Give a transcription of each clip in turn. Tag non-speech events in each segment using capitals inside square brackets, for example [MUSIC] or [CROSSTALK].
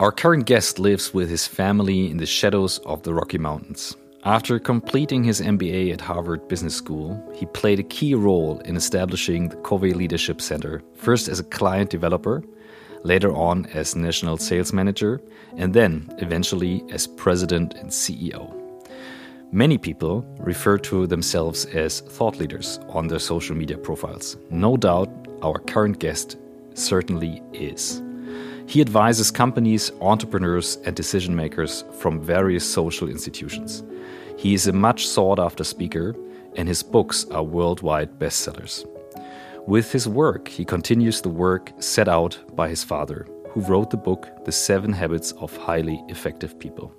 Our current guest lives with his family in the shadows of the Rocky Mountains. After completing his MBA at Harvard Business School, he played a key role in establishing the Covey Leadership Center, first as a client developer, later on as national sales manager, and then eventually as president and CEO. Many people refer to themselves as thought leaders on their social media profiles. No doubt our current guest certainly is. He advises companies, entrepreneurs, and decision makers from various social institutions. He is a much sought after speaker, and his books are worldwide bestsellers. With his work, he continues the work set out by his father, who wrote the book The Seven Habits of Highly Effective People.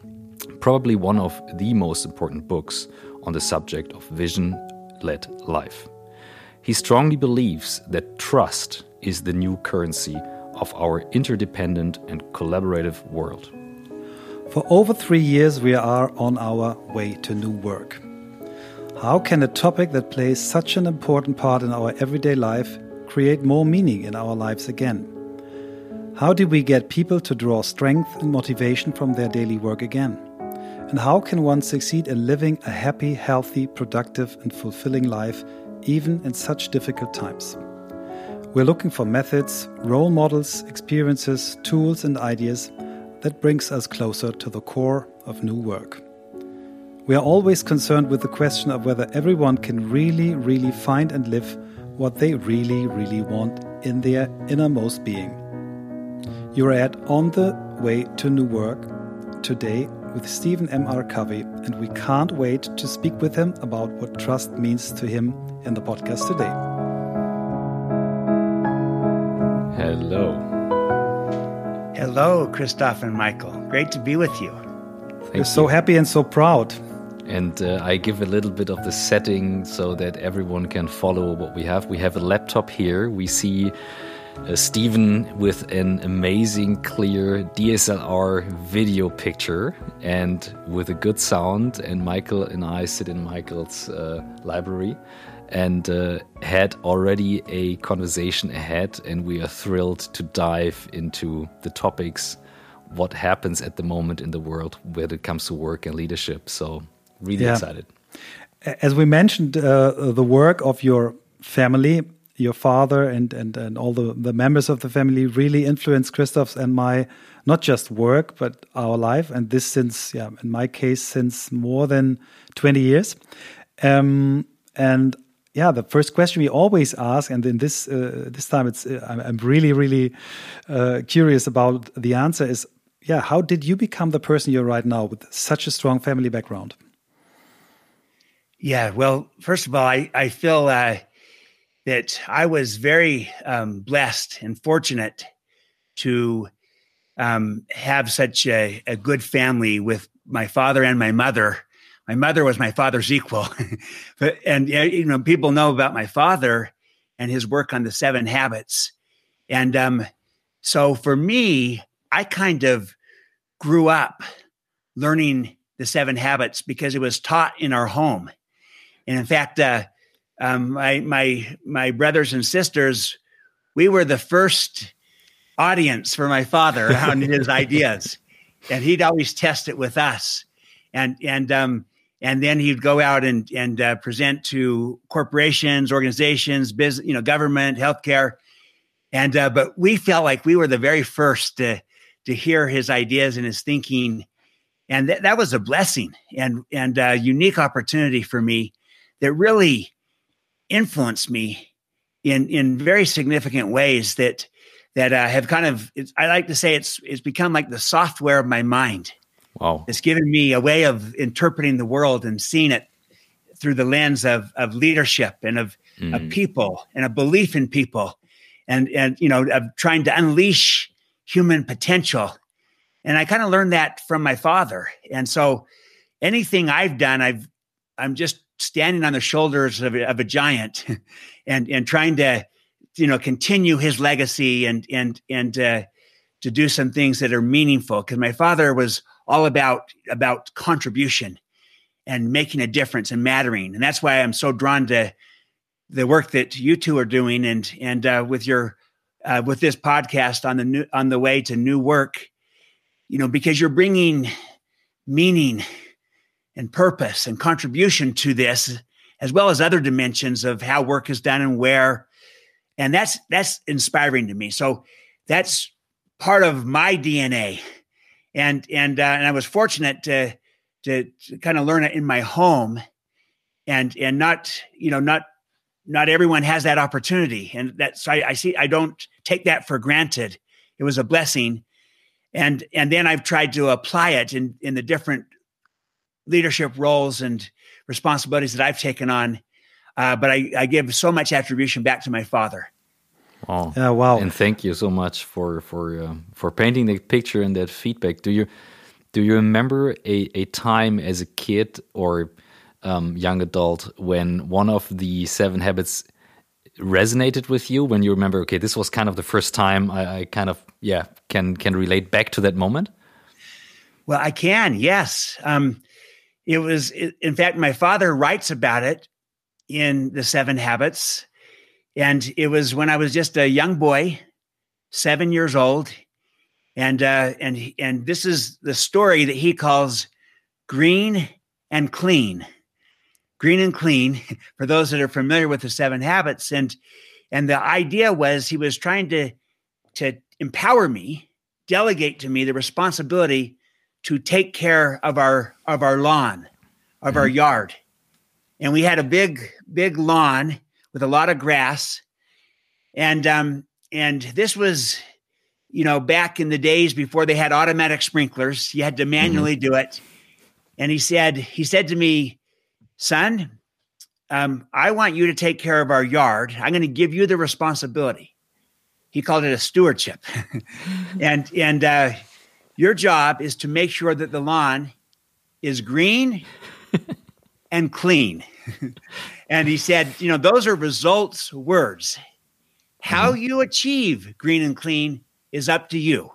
Probably one of the most important books on the subject of vision led life. He strongly believes that trust is the new currency of our interdependent and collaborative world. For over three years, we are on our way to new work. How can a topic that plays such an important part in our everyday life create more meaning in our lives again? How do we get people to draw strength and motivation from their daily work again? And how can one succeed in living a happy, healthy, productive, and fulfilling life even in such difficult times? We're looking for methods, role models, experiences, tools, and ideas that brings us closer to the core of new work. We are always concerned with the question of whether everyone can really, really find and live what they really, really want in their innermost being. You're at On the Way to New Work today with Stephen M. R. Covey, and we can't wait to speak with him about what trust means to him in the podcast today. Hello. Hello, Christoph and Michael. Great to be with you. Thank We're you. so happy and so proud. And uh, I give a little bit of the setting so that everyone can follow what we have. We have a laptop here. We see uh, Stephen with an amazing, clear DSLR video picture and with a good sound. And Michael and I sit in Michael's uh, library and uh, had already a conversation ahead, and we are thrilled to dive into the topics, what happens at the moment in the world when it comes to work and leadership. So, really yeah. excited. As we mentioned, uh, the work of your family, your father, and and and all the the members of the family really influenced Christoph's and my not just work but our life, and this since yeah, in my case, since more than twenty years. Um, and yeah, the first question we always ask, and in this uh, this time, it's uh, I'm really really uh, curious about the answer. Is yeah, how did you become the person you're right now with such a strong family background? Yeah, well, first of all, I I feel uh, that I was very um, blessed and fortunate to um, have such a, a good family with my father and my mother my mother was my father's equal. [LAUGHS] but, and, you know, people know about my father and his work on the seven habits. And um, so for me, I kind of grew up learning the seven habits because it was taught in our home. And in fact, uh, um, my, my, my brothers and sisters, we were the first audience for my father on [LAUGHS] his ideas. And he'd always test it with us. And, and, um, and then he'd go out and and uh, present to corporations, organizations, business, you know, government, healthcare, and uh, but we felt like we were the very first to to hear his ideas and his thinking, and th- that was a blessing and and a unique opportunity for me that really influenced me in in very significant ways that that uh, have kind of I like to say it's it's become like the software of my mind Wow. It's given me a way of interpreting the world and seeing it through the lens of, of leadership and of, mm. of people and a belief in people and, and, you know, of trying to unleash human potential. And I kind of learned that from my father. And so anything I've done, I've, I'm just standing on the shoulders of, of a giant [LAUGHS] and, and trying to, you know, continue his legacy and, and, and, uh, to do some things that are meaningful. Cause my father was all about about contribution and making a difference and mattering. And that's why I'm so drawn to the work that you two are doing and and uh, with your uh, with this podcast on the new on the way to new work. you know, because you're bringing meaning and purpose and contribution to this, as well as other dimensions of how work is done and where. And that's that's inspiring to me. So that's part of my DNA. And and uh, and I was fortunate to to, to kind of learn it in my home and and not you know not not everyone has that opportunity and that's I, I see i don't take that for granted it was a blessing and and then i've tried to apply it in in the different leadership roles and responsibilities that i've taken on uh, but I, I give so much attribution back to my father Wow. Yeah, wow. And thank you so much for for uh, for painting the picture and that feedback. Do you do you remember a, a time as a kid or um, young adult when one of the seven habits resonated with you when you remember okay this was kind of the first time I, I kind of yeah can can relate back to that moment well i can yes um, it was it, in fact my father writes about it in the seven habits. And it was when i was just a young boy seven years old. And uh, and and this is the story that he calls green and clean. Green and clean [LAUGHS] for those that are familiar with the seven habits. And and the idea was he was trying to to empower me delegate to me the responsibility to take care of our of our lawn of mm-hmm. our yard and we had a big big lawn with a lot of grass and um and this was you know back in the days before they had automatic sprinklers you had to mm-hmm. manually mm-hmm. do it and he said he said to me son, um, I want you to take care of our yard. I'm going to give you the responsibility. He called it a stewardship. [LAUGHS] and and uh, your job is to make sure that the lawn is green [LAUGHS] and clean. and he said, you know, those are results words. How mm-hmm. you achieve green and clean is up to you.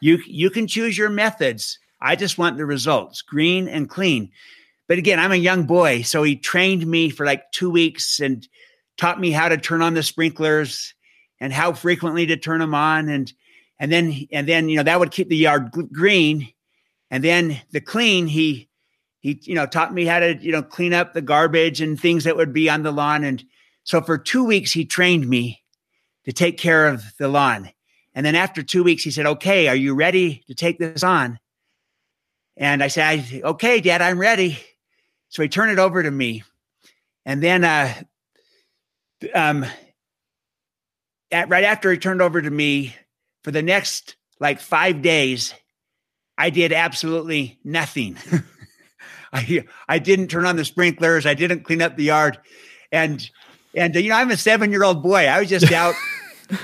You you can choose your methods. I just want the results, green and clean. But again, I'm a young boy, so he trained me for like two weeks and taught me how to turn on the sprinklers and how frequently to turn them on, and and then and then you know that would keep the yard green, and then the clean he he you know taught me how to you know clean up the garbage and things that would be on the lawn, and so for two weeks he trained me to take care of the lawn, and then after two weeks he said, "Okay, are you ready to take this on?" And I said, "Okay, Dad, I'm ready." So he turned it over to me. And then uh, um, at, right after he turned over to me, for the next like five days, I did absolutely nothing. [LAUGHS] I I didn't turn on the sprinklers. I didn't clean up the yard, and and you know I'm a seven year old boy. I was just [LAUGHS] out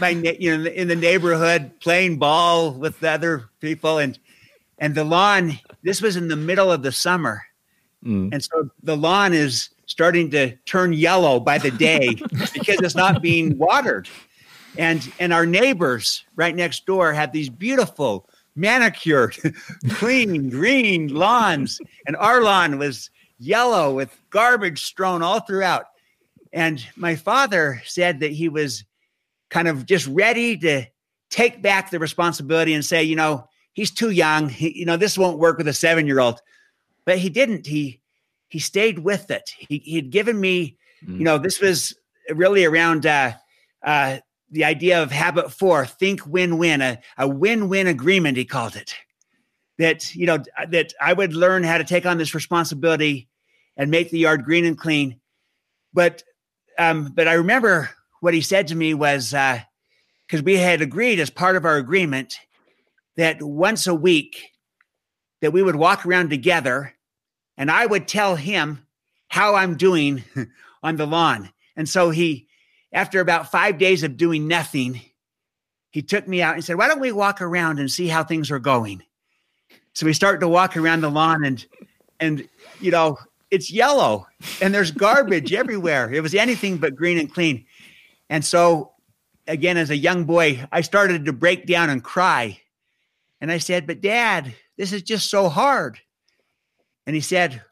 my you know in the neighborhood playing ball with the other people, and and the lawn. This was in the middle of the summer, Mm. And so the lawn is starting to turn yellow by the day [LAUGHS] because it's not being watered. And and our neighbors right next door have these beautiful manicured, [LAUGHS] clean, green lawns. And our lawn was yellow with garbage strewn all throughout. And my father said that he was kind of just ready to take back the responsibility and say, you know, he's too young. He, you know, this won't work with a seven year old but he didn't. He he stayed with it. He he'd given me, mm. you know, this was really around uh, uh, the idea of habit four: think win-win, a, a win-win agreement. He called it. That you know that I would learn how to take on this responsibility and make the yard green and clean. But um, but I remember what he said to me was because uh, we had agreed as part of our agreement that once a week that we would walk around together and I would tell him how I'm doing [LAUGHS] on the lawn. And so he, after about five days of doing nothing, he took me out and said, Why don't we walk around and see how things are going? So we start to walk around the lawn and, and, you know, it's yellow and there's garbage [LAUGHS] everywhere. It was anything but green and clean. And so, again, as a young boy, I started to break down and cry. And I said, But dad, this is just so hard. And he said,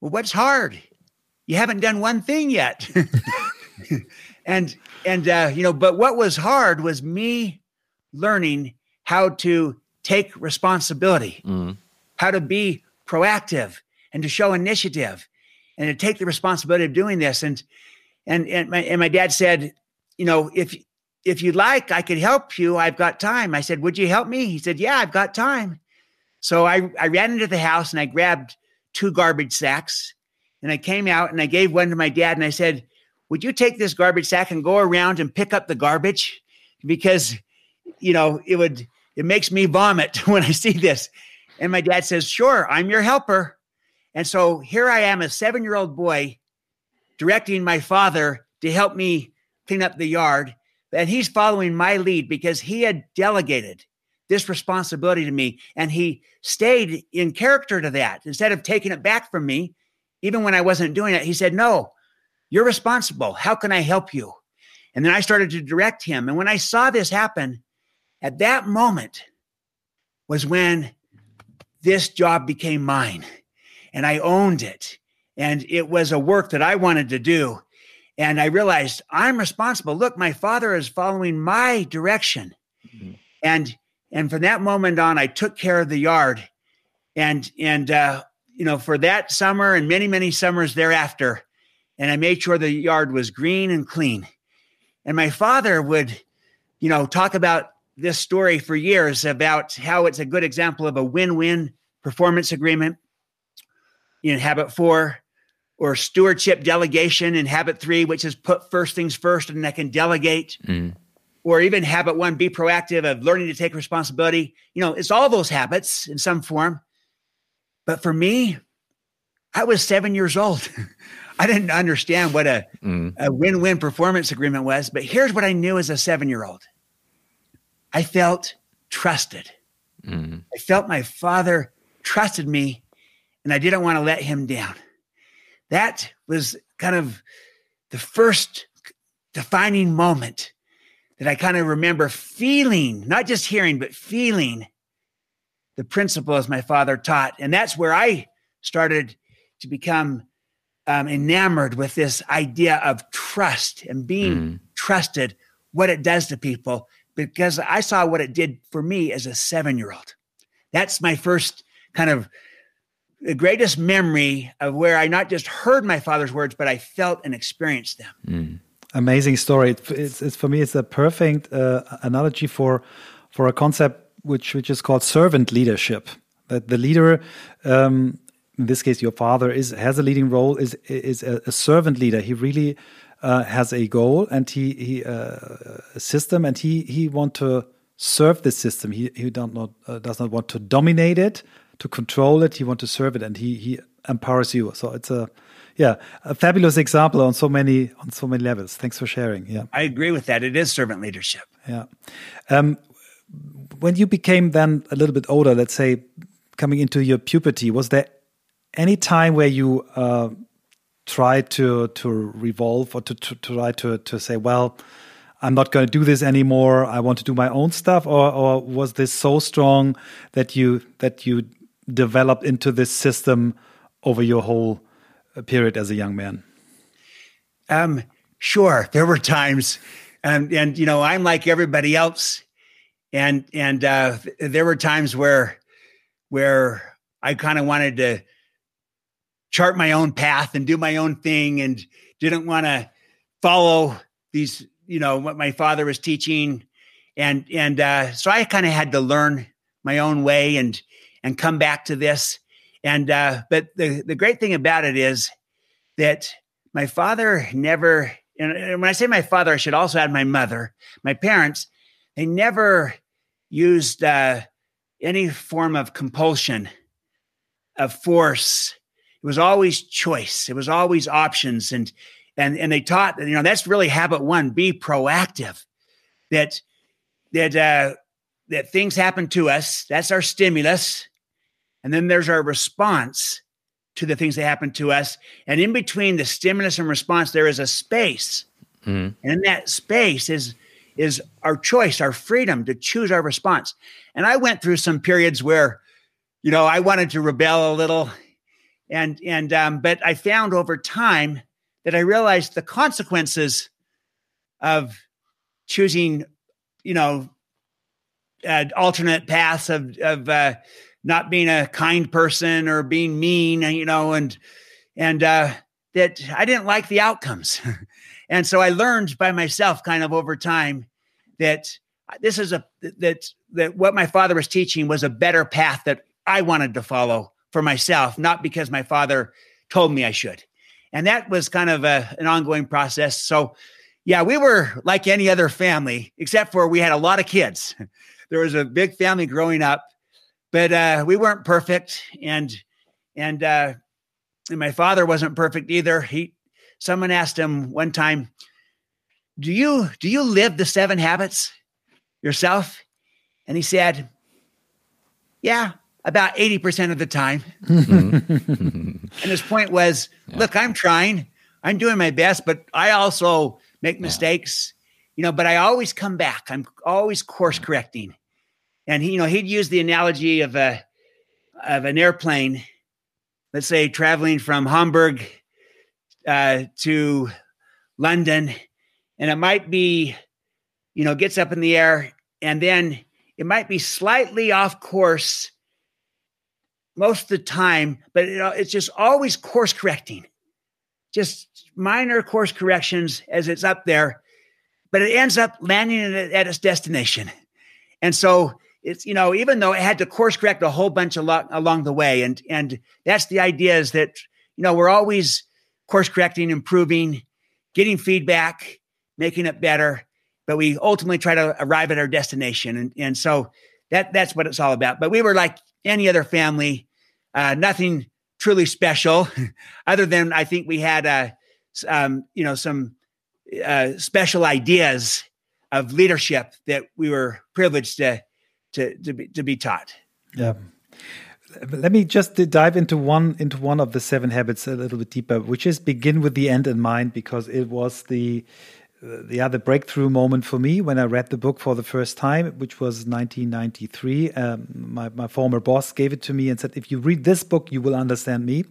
Well, what's hard? You haven't done one thing yet. [LAUGHS] [LAUGHS] and and uh, you know, but what was hard was me learning how to take responsibility, mm. how to be proactive and to show initiative and to take the responsibility of doing this. And and and my and my dad said, you know, if if you'd like, I could help you. I've got time. I said, Would you help me? He said, Yeah, I've got time. So I, I ran into the house and I grabbed two garbage sacks and I came out and I gave one to my dad and I said, Would you take this garbage sack and go around and pick up the garbage? Because, you know, it would, it makes me vomit [LAUGHS] when I see this. And my dad says, Sure, I'm your helper. And so here I am, a seven year old boy, directing my father to help me clean up the yard. And he's following my lead because he had delegated this responsibility to me. And he stayed in character to that. Instead of taking it back from me, even when I wasn't doing it, he said, No, you're responsible. How can I help you? And then I started to direct him. And when I saw this happen, at that moment was when this job became mine and I owned it. And it was a work that I wanted to do. And I realized I'm responsible. Look, my father is following my direction. Mm-hmm. And and from that moment on, I took care of the yard. And and uh, you know, for that summer and many, many summers thereafter, and I made sure the yard was green and clean. And my father would, you know, talk about this story for years about how it's a good example of a win-win performance agreement in habit four or stewardship delegation in habit three, which is put first things first and I can delegate. Mm or even habit one, be proactive of learning to take responsibility. You know, it's all those habits in some form. But for me, I was seven years old. [LAUGHS] I didn't understand what a, mm. a win win performance agreement was. But here's what I knew as a seven year old I felt trusted. Mm. I felt my father trusted me, and I didn't want to let him down. That was kind of the first defining moment that I kind of remember feeling, not just hearing, but feeling the principles my father taught. And that's where I started to become um, enamored with this idea of trust and being mm. trusted, what it does to people, because I saw what it did for me as a seven year old. That's my first kind of the greatest memory of where I not just heard my father's words, but I felt and experienced them. Mm amazing story. It's, it's, for me, it's a perfect uh, analogy for for a concept which which is called servant leadership. That the leader, um, in this case, your father is has a leading role. is is a, a servant leader. He really uh, has a goal and he he uh, a system, and he he want to serve the system. He he don't not uh, does not want to dominate it, to control it. He want to serve it, and he he empowers you. So it's a yeah, a fabulous example on so many on so many levels. Thanks for sharing. Yeah, I agree with that. It is servant leadership. Yeah. Um, when you became then a little bit older, let's say coming into your puberty, was there any time where you uh, tried to to revolve or to, to, to try to to say, well, I'm not going to do this anymore. I want to do my own stuff, or or was this so strong that you that you developed into this system over your whole period as a young man? Um, sure. There were times, and and you know, I'm like everybody else, and and uh, there were times where where I kind of wanted to chart my own path and do my own thing, and didn't want to follow these, you know, what my father was teaching, and and uh, so I kind of had to learn my own way and and come back to this and uh, but the the great thing about it is that my father never. And when I say my father, I should also add my mother. My parents, they never used uh, any form of compulsion, of force. It was always choice. It was always options, and and and they taught that you know that's really habit one: be proactive. That that uh, that things happen to us. That's our stimulus. And then there's our response to the things that happen to us. And in between the stimulus and response, there is a space. Mm-hmm. And in that space is is our choice, our freedom to choose our response. And I went through some periods where, you know, I wanted to rebel a little, and and um, but I found over time that I realized the consequences of choosing, you know, uh, alternate paths of of uh, not being a kind person or being mean, and you know, and and uh, that I didn't like the outcomes, [LAUGHS] and so I learned by myself, kind of over time, that this is a that that what my father was teaching was a better path that I wanted to follow for myself, not because my father told me I should. And that was kind of a, an ongoing process. So, yeah, we were like any other family, except for we had a lot of kids. [LAUGHS] there was a big family growing up, but uh, we weren't perfect, and and uh, and my father wasn't perfect either. He, someone asked him one time, "Do you do you live the seven habits yourself?" And he said, "Yeah, about 80% of the time. and his point was yeah. look, I'm trying, I'm doing my best, but I also make mistakes, yeah. you know, but I always come back. I'm always course correcting. And he, you know, he'd use the analogy of a of an airplane, let's say traveling from Hamburg uh, to London, and it might be, you know, gets up in the air, and then it might be slightly off course most of the time, but it, uh, it's just always course correcting, just minor course corrections as it's up there, but it ends up landing at, at its destination. And so it's you know even though it had to course correct a whole bunch along along the way, and and that's the idea is that you know we're always course correcting, improving, getting feedback, making it better, but we ultimately try to arrive at our destination, and and so that that's what it's all about. But we were like any other family, uh, nothing truly special, [LAUGHS] other than I think we had uh, um, you know some uh, special ideas of leadership that we were privileged to to to be, to be taught. Yeah. Let me just dive into one into one of the seven habits a little bit deeper, which is begin with the end in mind, because it was the the other breakthrough moment for me when I read the book for the first time, which was 1993. Um, my, my former boss gave it to me and said, "If you read this book, you will understand me."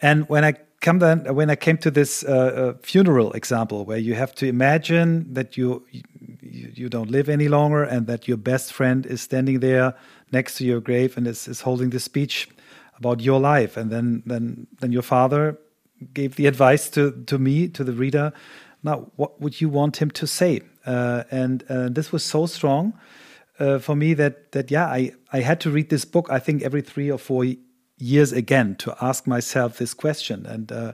And when I come then, when I came to this uh, uh, funeral example, where you have to imagine that you, you you don't live any longer, and that your best friend is standing there next to your grave and is, is holding the speech about your life, and then then then your father gave the advice to to me to the reader now, what would you want him to say? Uh, and uh, this was so strong uh, for me that that yeah, I I had to read this book. I think every three or four years again to ask myself this question. And uh,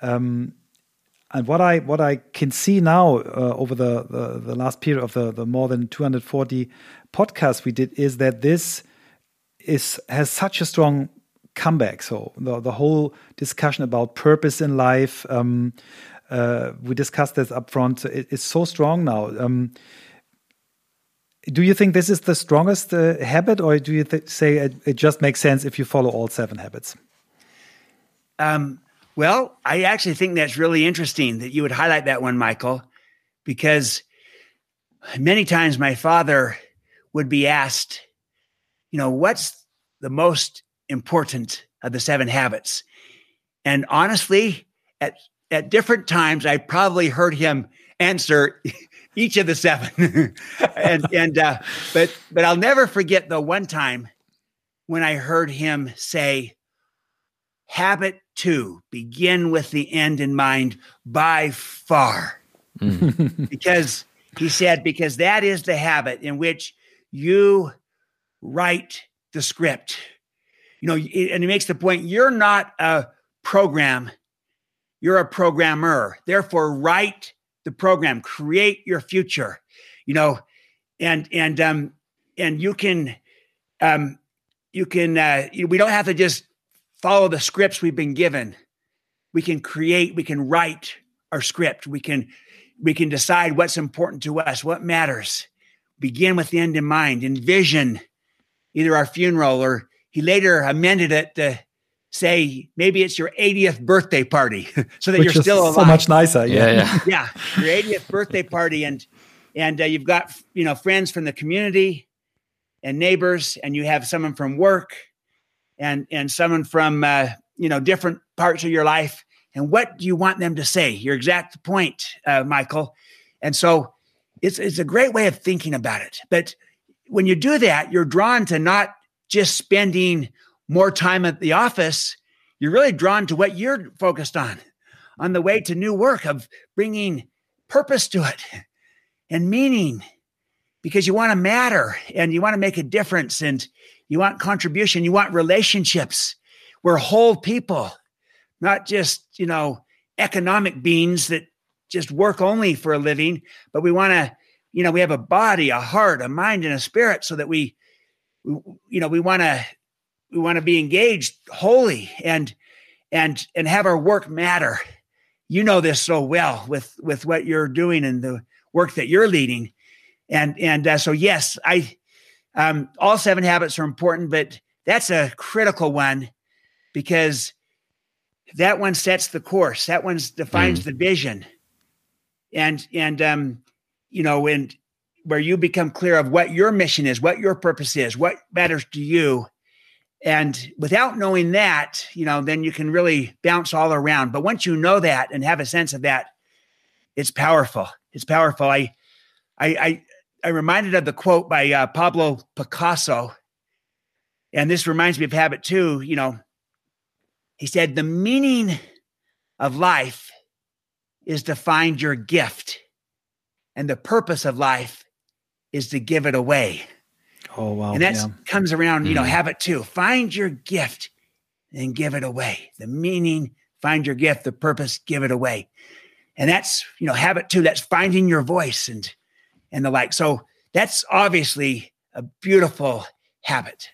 um, and what I what I can see now uh, over the, the, the last period of the the more than 240 podcasts we did is that this is has such a strong comeback. So the the whole discussion about purpose in life. Um, we discussed this up front. It, it's so strong now. Um, do you think this is the strongest uh, habit, or do you say it, it, just makes sense if you follow all seven habits? Um, well, I actually think that's really interesting that you would highlight that one, Michael, because many times my father would be asked, you know, what's the most important of the seven habits? And honestly, at at different times, I probably heard him answer [LAUGHS] each of the seven. [LAUGHS] and and uh, but but I'll never forget the one time when I heard him say, "Habit two: begin with the end in mind by far," mm. [LAUGHS] because he said because that is the habit in which you write the script. You know, and he makes the point: you're not a program you're a programmer. Therefore, write the program, create your future. You know, and and um and you can um you can uh you we don't have to just follow the scripts we've been given. We can create, we can write our script. We can we can decide what's important to us, what matters. Begin with the end in mind. Envision either our funeral or he later amended it to say maybe it's your 80th birthday party [LAUGHS] so that Which you're still alive. So much nicer. Yeah, yeah, yeah. [LAUGHS] Your 80th birthday party, and and uh, you've got you know friends from the community and neighbors, and you have someone from work, and and someone from uh, you know different parts of your life. And what do you want them to say? Your exact point, uh, Michael. And so it's it's a great way of thinking about it. But when you do that, you're drawn to not just spending more time at the office. You're really drawn to what you're focused on, on the way to new work of bringing purpose to it and meaning because you want to matter and you want to make a difference and you want contribution, you want relationships. We're whole people, not just, you know, economic beings that just work only for a living, but we want to, you know, we have a body, a heart, a mind, and a spirit so that we, we you know, we want to, we want to be engaged wholly and, and, and have our work matter. You know this so well with, with what you're doing and the work that you're leading. And, and uh, so, yes, I, um, all seven habits are important, but that's a critical one because that one sets the course. That one defines mm. the vision. And and um, you know, and where you become clear of what your mission is, what your purpose is, what matters to you. And without knowing that, you know, then you can really bounce all around. But once you know that and have a sense of that, it's powerful. It's powerful. I I I, I reminded of the quote by uh, Pablo Picasso, and this reminds me of habit two. You know, he said, The meaning of life is to find your gift, and the purpose of life is to give it away. Oh, wow. And that yeah. comes around, you know, mm. habit two find your gift and give it away. The meaning, find your gift, the purpose, give it away. And that's, you know, habit two, that's finding your voice and and the like. So that's obviously a beautiful habit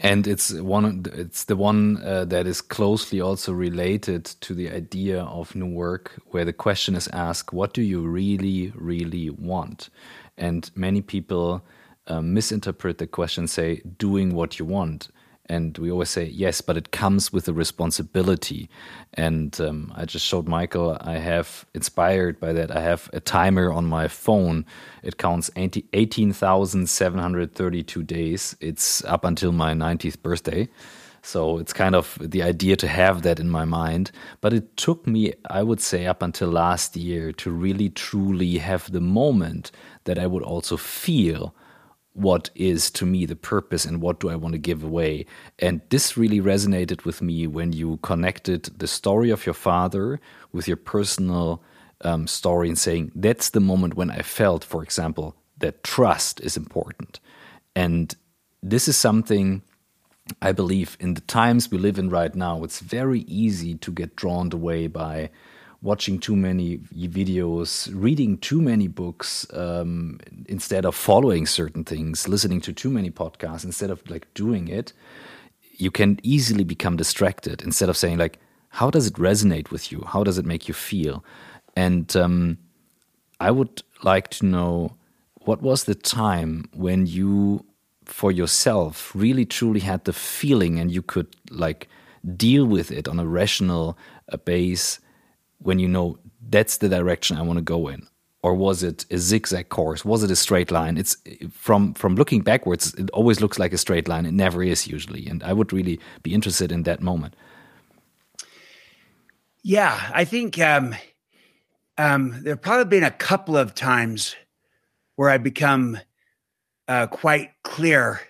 and it's one it's the one uh, that is closely also related to the idea of new work where the question is asked what do you really really want and many people uh, misinterpret the question say doing what you want. And we always say yes but it comes with a responsibility. And um, i just showed michael i have inspired by that i have a timer on my phone. It counts 18732 days. It's up until my 90th birthday. So it's kind of the idea to have that in my mind. But it took me i would say up until last year to really truly have the moment that i would also feel what is to me the purpose and what do I want to give away. And this really resonated with me when you connected the story of your father with your personal um, story and saying, that's the moment when I felt, for example, that trust is important. And this is something I believe in the times we live in right now, it's very easy to get drawn away by watching too many videos, reading too many books um, instead of following certain things, listening to too many podcasts instead of like doing it, you can easily become distracted instead of saying like, how does it resonate with you? How does it make you feel? And um, I would like to know what was the time when you, for yourself, really truly had the feeling and you could like deal with it on a rational uh, base when you know that's the direction I want to go in? Or was it a zigzag course? Was it a straight line? It's from from looking backwards, it always looks like a straight line. It never is usually. And I would really be interested in that moment. Yeah, I think um, um, there have probably been a couple of times where I become uh, quite clear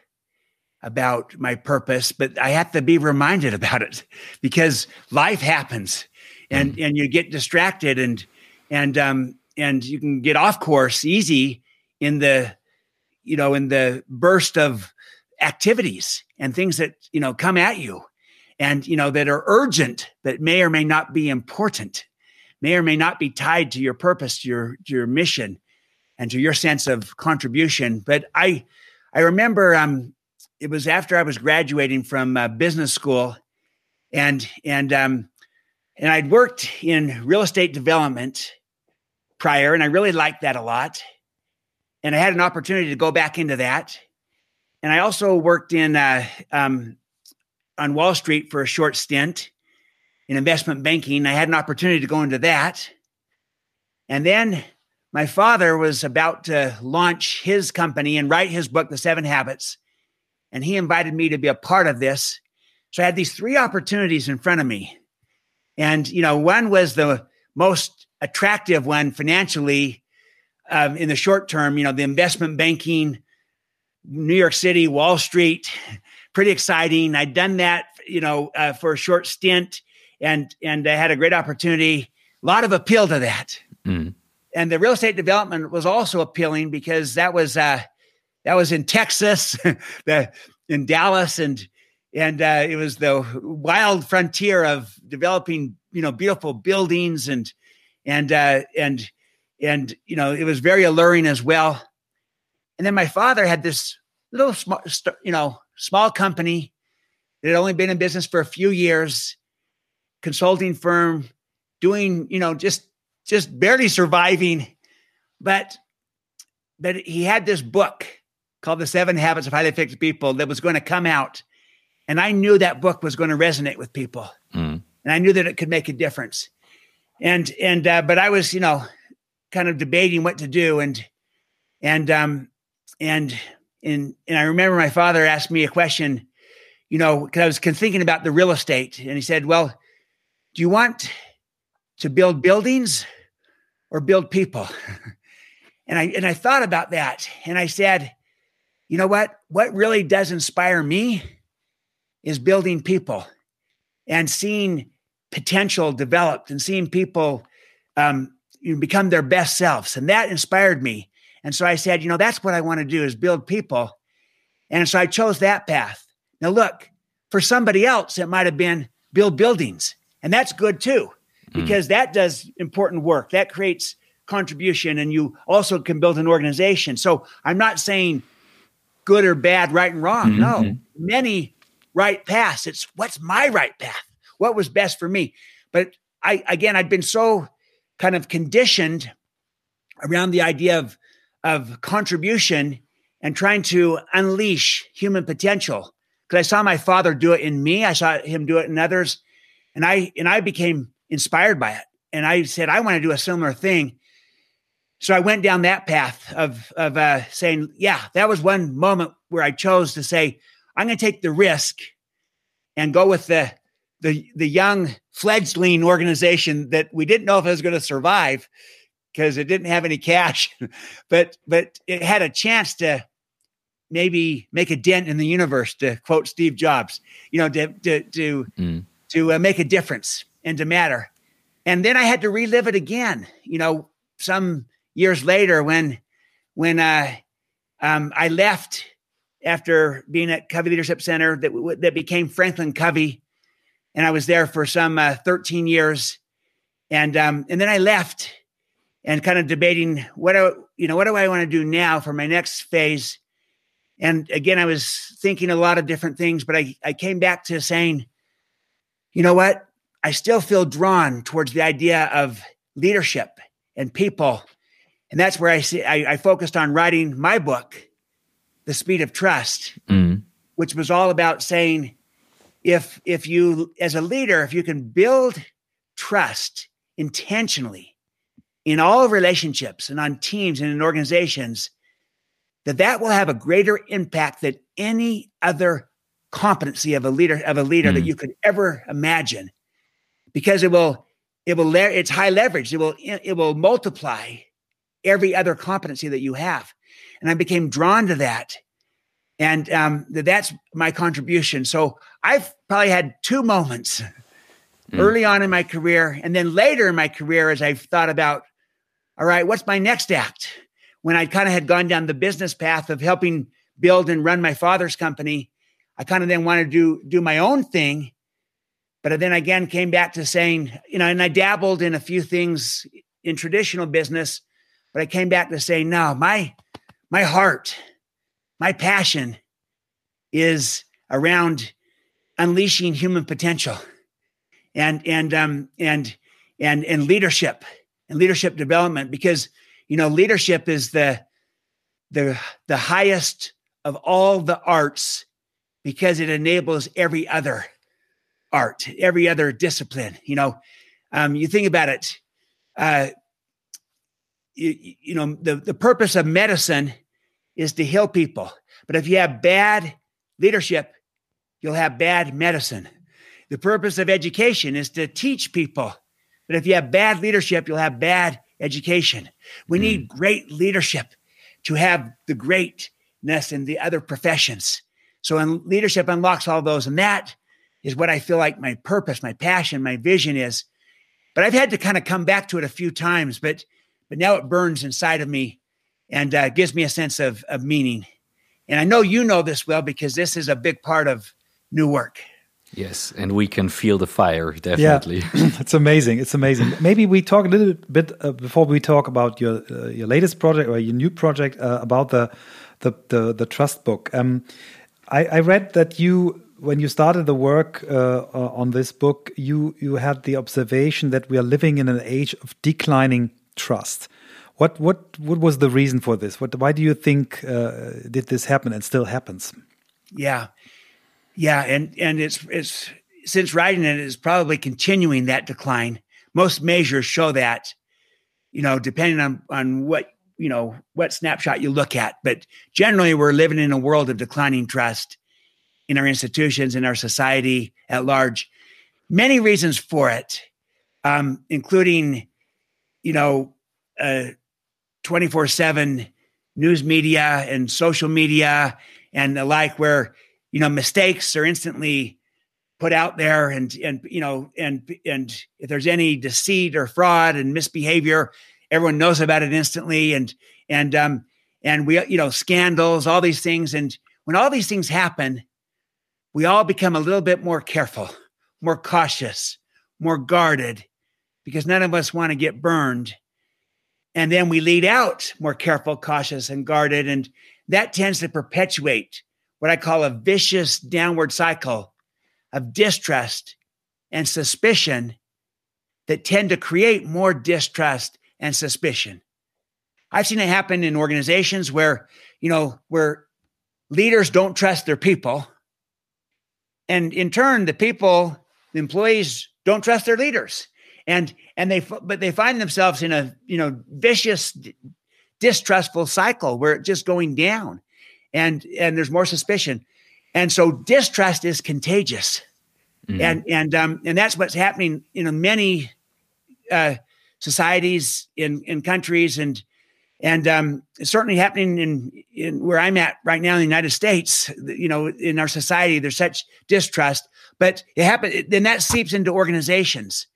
about my purpose, but I have to be reminded [LAUGHS] about it because life happens and mm. and you get distracted and and um and you can get off course easy in the you know in the burst of activities and things that you know come at you and you know that are urgent that may or may not be important may or may not be tied to your purpose to your to your mission and to your sense of contribution but i i remember um it was after i was graduating from uh, business school and and um and I'd worked in real estate development prior, and I really liked that a lot. And I had an opportunity to go back into that. And I also worked in uh, um, on Wall Street for a short stint in investment banking. I had an opportunity to go into that. And then my father was about to launch his company and write his book, The Seven Habits. And he invited me to be a part of this. So I had these three opportunities in front of me. And, you know, one was the most attractive one financially um, in the short term, you know, the investment banking, New York City, Wall Street, pretty exciting. I'd done that, you know, uh, for a short stint, and and I had a great opportunity. A lot of appeal to that, mm. and the real estate development was also appealing because that was uh, that was in Texas, [LAUGHS] the in Dallas, and and uh, it was the wild frontier of developing, you know, beautiful buildings and and uh, and and you know it was very alluring as well. And then my father had this little small, you know, small company that had only been in business for a few years, consulting firm, doing you know just just barely surviving, but but he had this book called The Seven Habits of Highly Effective People that was going to come out. And I knew that book was going to resonate with people. Mm. And I knew that it could make a difference. And, and, uh, but I was, you know, kind of debating what to do. And, and, um, and, and, and I remember my father asked me a question, you know, because I was thinking about the real estate. And he said, Well, do you want to build buildings or build people? [LAUGHS] and I, and I thought about that. And I said, you know what? What really does inspire me is building people and seeing potential developed and seeing people um, become their best selves. And that inspired me. And so I said, you know, that's what I want to do is build people. And so I chose that path. Now, look, for somebody else, it might have been build buildings. And that's good too, hmm. because mm. that does important work. That creates contribution. And you also can build an organization. So I'm not saying good or bad, right and wrong. Mm-hmm. No, many right path. It's what's my right path? What was best for me? But I, again, I'd been so kind of conditioned around the idea of, of contribution and trying to unleash human potential. Because I saw my father do it in me, I saw him do it in others, and I and I became inspired by it. And I said, I want to do a similar thing so I went down that path of of uh, saying, yeah, that was one moment where I chose to say, I'm going to take the risk and go with the the the young fledgling organization that we didn't know if it was going to survive because it didn't have any cash, [LAUGHS] but but it had a chance to maybe make a dent in the universe. To quote Steve Jobs, you know, to to to mm. to uh, make a difference and to matter. And then I had to relive it again. You know, some years later when when uh, um, I left after being at Covey Leadership Center that that became Franklin Covey, and I was there for some uh, 13 years, and um, and then I left and kind of debating what do you know what do I want to do now for my next phase, and again I was thinking a lot of different things, but I I came back to saying, you know what, I still feel drawn towards the idea of leadership and people. And that's where I see I, I focused on writing my book, The Speed of Trust, mm. which was all about saying if if you as a leader, if you can build trust intentionally in all relationships and on teams and in organizations, that that will have a greater impact than any other competency of a leader of a leader mm. that you could ever imagine because it will it will it's high leverage it will it will multiply every other competency that you have. And I became drawn to that. And um, that's my contribution. So I've probably had two moments [LAUGHS] mm. early on in my career. And then later in my career, as I've thought about, all right, what's my next act? When I kind of had gone down the business path of helping build and run my father's company, I kind of then wanted to do, do my own thing. But then again came back to saying, you know, and I dabbled in a few things in traditional business, but I came back to say, no, my my heart, my passion is around unleashing human potential and and um and and and leadership and leadership development because you know leadership is the the the highest of all the arts because it enables every other art every other discipline you know. Um, you think about it uh, you, you know, the, the purpose of medicine is to heal people. But if you have bad leadership, you'll have bad medicine. The purpose of education is to teach people. But if you have bad leadership, you'll have bad education. We mm. need great leadership to have the greatness in the other professions. So, and leadership unlocks all those, and that is what I feel like my purpose, my passion, my vision is. But I've had to kind of come back to it a few times, but but now it burns inside of me and uh, gives me a sense of of meaning. And I know you know this well because this is a big part of new work. Yes, and we can feel the fire definitely. Yeah, [CLEARS THROAT] it's amazing. It's amazing. Maybe we talk a little bit uh, before we talk about your uh, your latest project or your new project uh, about the, the the the trust book. Um, I, I read that you when you started the work uh, on this book, you you had the observation that we are living in an age of declining trust. What what what was the reason for this? What why do you think uh, did this happen and still happens? Yeah, yeah, and and it's it's since writing it is probably continuing that decline. Most measures show that, you know, depending on on what you know what snapshot you look at, but generally we're living in a world of declining trust in our institutions, in our society at large. Many reasons for it, um, including, you know, twenty four seven news media and social media and the like, where you know mistakes are instantly put out there and and you know and and if there's any deceit or fraud and misbehavior everyone knows about it instantly. And and um and we you know scandals all these things. And when all these things happen we all become a little bit more careful more cautious more guarded because none of us want to get burned and then we lead out more careful cautious and guarded and that tends to perpetuate what I call a vicious downward cycle of distrust and suspicion that tend to create more distrust and suspicion. I've seen it happen in organizations where, you know, where leaders don't trust their people. And in turn, the people, the employees don't trust their leaders. And and they but they find themselves in a, you know, vicious distrustful cycle where it's just going down. And and there's more suspicion. And so distrust is contagious. Mm-hmm. and and um and that's what's happening in many uh societies in in countries and and um it's certainly happening in in where i'm at right now in the united states you know in our society there's such distrust. But it happens then that seeps into organizations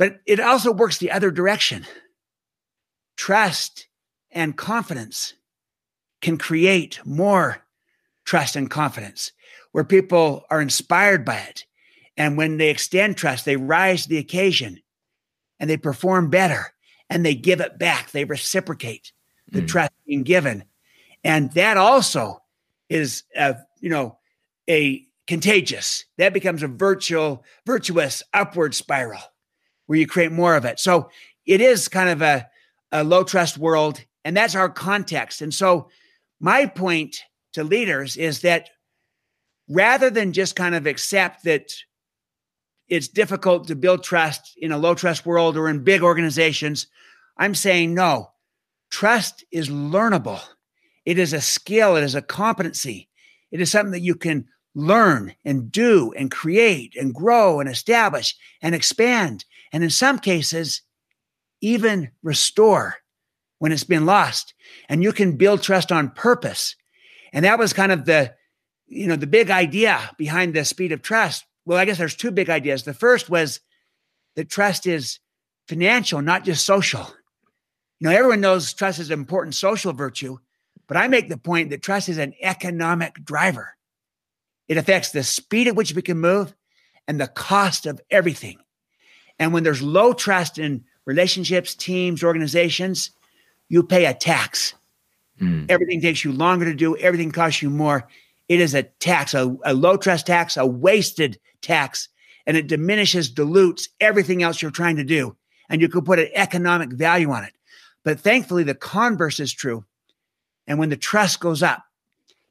but it also works the other direction trust and confidence can create more trust and confidence where people are inspired by it. And when they extend trust, they rise to the occasion and they perform better and they give it back. They reciprocate the mm. trust being given. And that also is a, you know, a contagious. That becomes a virtual, virtuous upward spiral where you create more of it. So it is kind of a, a low trust world, and that's our context. And so my point to leaders is that rather than just kind of accept that it's difficult to build trust in a low trust world or in big organizations, I'm saying no. Trust is learnable. It is a skill, it is a competency. It is something that you can learn and do and create and grow and establish and expand. And in some cases, even restore when it's been lost. And you can build trust on purpose. And that was kind of the you know the big idea behind the speed of trust. Well i guess there's two big ideas. The first was that trust is financial not just social. You know everyone knows trust is an important social virtue but i make the point that trust is an economic driver. It affects the speed at which we can move and the cost of everything and when there's low trust in relationships teams organizations you pay a tax. Mm. Everything takes you longer to do, everything costs you more. It is a tax, a, a low trust tax, a wasted tax, and it diminishes, dilutes everything else you're trying to do. And you could put an economic value on it. But thankfully, the converse is true. And when the trust goes up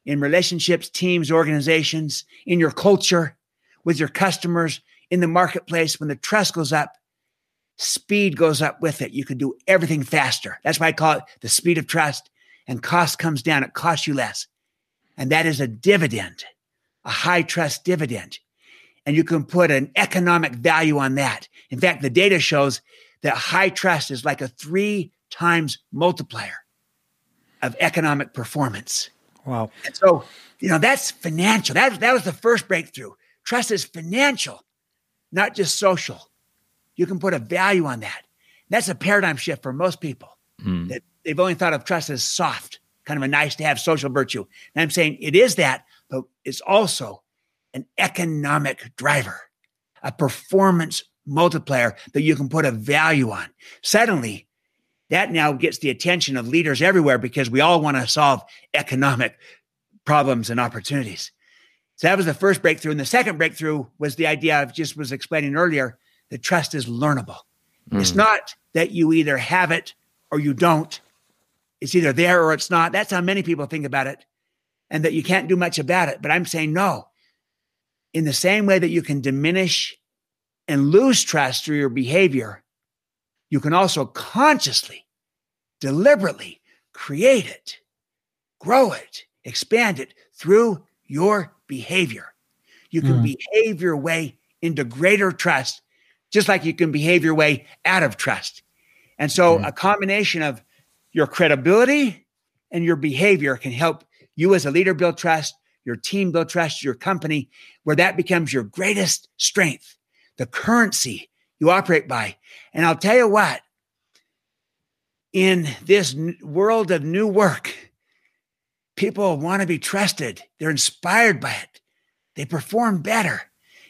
in relationships, teams, organizations, in your culture, with your customers, in the marketplace, when the trust goes up, speed goes up with it. You can do everything faster. That's why I call it the speed of trust. And cost comes down, it costs you less. And that is a dividend, a high trust dividend. And you can put an economic value on that. In fact, the data shows that high trust is like a three times multiplier of economic performance. Wow. And so, you know, that's financial. That, that was the first breakthrough. Trust is financial, not just social. You can put a value on that. That's a paradigm shift for most people. Mm. That they've only thought of trust as soft, kind of a nice to have social virtue. And I'm saying it is that, but it's also an economic driver, a performance multiplier that you can put a value on. Suddenly, that now gets the attention of leaders everywhere because we all want to solve economic problems and opportunities. So that was the first breakthrough. And the second breakthrough was the idea I just was explaining earlier that trust is learnable. Mm. It's not that you either have it or you don't. It's either there or it's not. That's how many people think about it, and that you can't do much about it. But I'm saying no. In the same way that you can diminish and lose trust through your behavior, you can also consciously, deliberately create it, grow it, expand it through your behavior. You can mm. behave your way into greater trust, just like you can behave your way out of trust. And so, mm. a combination of your credibility and your behavior can help you as a leader build trust, your team build trust, your company, where that becomes your greatest strength the currency you operate by. And I'll tell you what, in this world of new work, people want to be trusted. They're inspired by it. They perform better.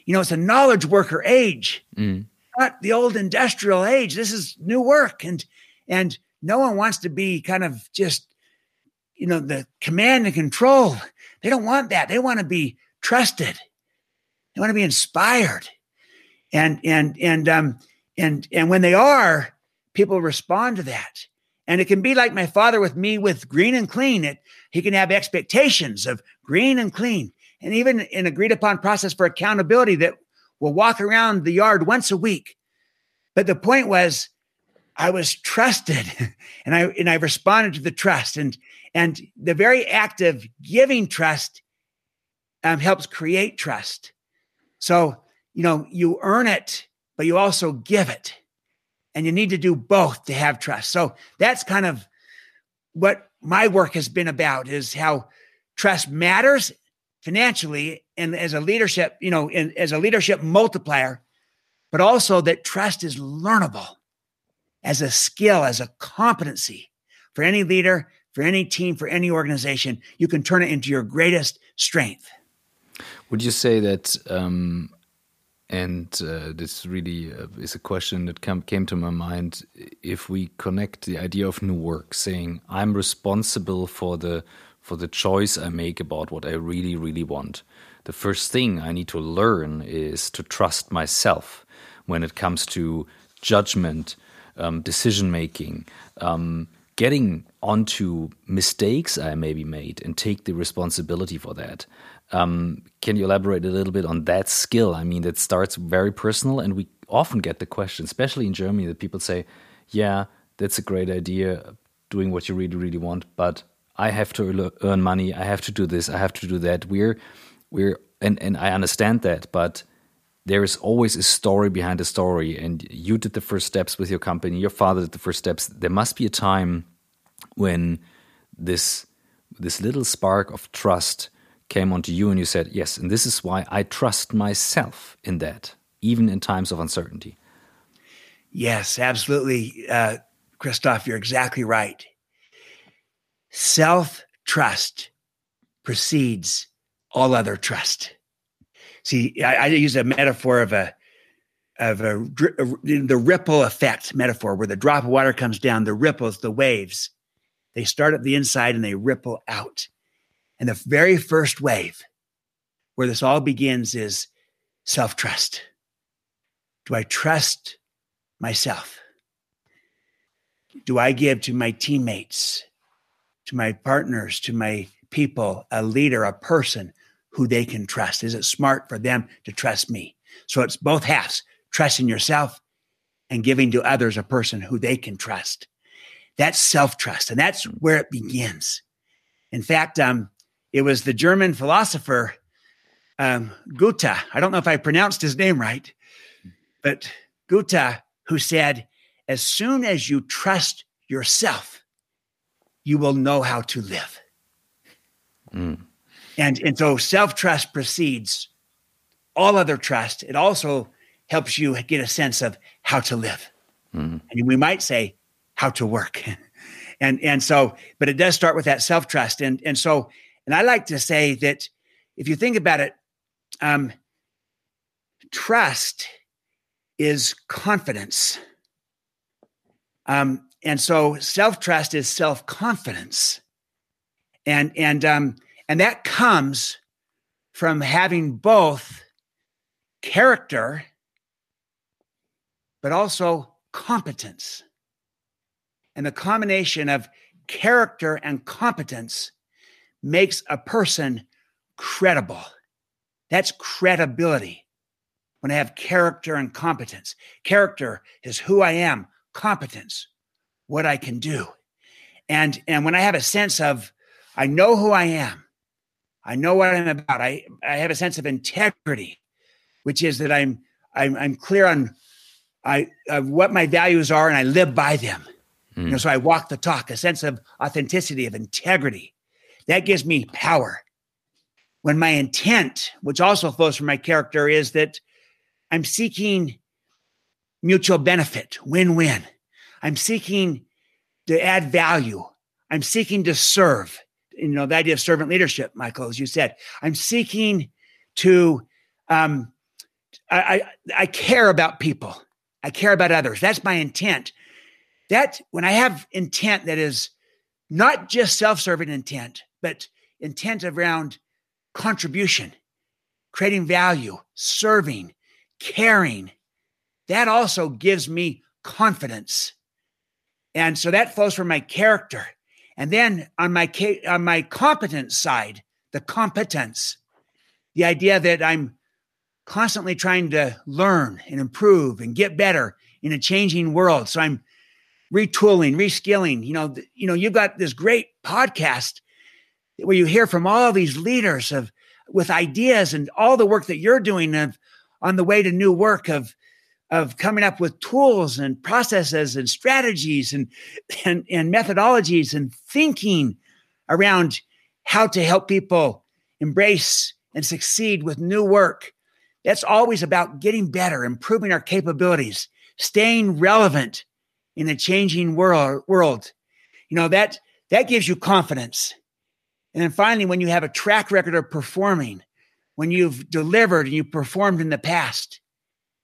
You know, it's a knowledge worker age, mm. not the old industrial age. This is new work. And and no one wants to be kind of just, you know, the command and control. They don't want that. They want to be trusted. They want to be inspired and and and um and and when they are people respond to that and it can be like my father with me with green and clean it he can have expectations of green and clean and even an agreed upon process for accountability that will walk around the yard once a week but the point was i was trusted [LAUGHS] and i and i responded to the trust and and the very act of giving trust um, helps create trust so you know, you earn it, but you also give it. And you need to do both to have trust. So that's kind of what my work has been about is how trust matters financially and as a leadership, you know, in, as a leadership multiplier, but also that trust is learnable as a skill, as a competency for any leader, for any team, for any organization. You can turn it into your greatest strength. Would you say that um, and uh, this really uh, is a question that come, came to my mind. If we connect the idea of new work, saying I'm responsible for the for the choice I make about what I really, really want, the first thing I need to learn is to trust myself when it comes to judgment, um, decision making, um, getting onto mistakes I maybe made and take the responsibility for that. Um, can you elaborate a little bit on that skill? I mean, it starts very personal, and we often get the question, especially in Germany, that people say, "Yeah, that's a great idea, doing what you really, really want, but I have to earn money. I have to do this. I have to do that." We're, we're, and and I understand that, but there is always a story behind a story. And you did the first steps with your company. Your father did the first steps. There must be a time when this this little spark of trust came onto you and you said, Yes, and this is why I trust myself in that, even in times of uncertainty. Yes, absolutely. Uh, Christoph, you're exactly right. Self trust precedes all other trust. See, I, I, use a metaphor of a of a, the ripple effect metaphor, where the drop of water comes down, the ripples, the waves, they start at the inside and they ripple out. And the very first wave where this all begins is self trust. Do I trust myself? Do I give to my teammates, to my partners, to my people, a leader, a person who they can trust? Is it smart for them to trust me? So it's both halves trusting yourself and giving to others a person who they can trust. That's self trust, and that's where it begins. In fact, um, it was the German philosopher um, Goethe. I don't know if I pronounced his name right, but Goethe, who said, as soon as you trust yourself, you will know how to live. Mm. And, and so self trust precedes all other trust. It also helps you get a sense of how to live. Mm. And we might say how to work. [LAUGHS] and, and so, but it does start with that self trust. And, and so, and I like to say that if you think about it, um, trust is confidence. Um, and so self trust is self confidence. And, and, um, and that comes from having both character, but also competence. And the combination of character and competence makes a person credible. That's credibility when I have character and competence. Character is who I am, competence, what I can do. And, and when I have a sense of, I know who I am, I know what I'm about, I, I have a sense of integrity, which is that I'm, I'm, I'm clear on I, of what my values are and I live by them. Mm. You know, hmm. so I walk the talk, a sense of authenticity, of integrity. That gives me power. When my intent, which also flows from my character, is that I'm seeking mutual benefit, win win. I'm seeking to add value. I'm seeking to serve. You know, the idea of servant leadership, Michael, as you said. I'm seeking to, um, I, I, I care about people. I care about others. That's my intent. That when I have intent that is not just self-serving intent, but intent around contribution, creating value, serving, caring, that also gives me confidence. And so that flows from my character. And then on my on my competence side, the competence, the idea that I'm constantly trying to learn and improve and get better in a changing world. So I'm retooling, reskilling. You know, you know, you've got this great podcast where you hear from all these leaders of with ideas and all the work that you're doing of on the way to new work of of coming up with tools and processes and strategies and and, and methodologies and thinking around how to help people embrace and succeed with new work. That's always about getting better improving our capabilities staying relevant in a changing world world. You know that that gives you confidence and then finally when you have a track record of performing when you've delivered and you performed in the past,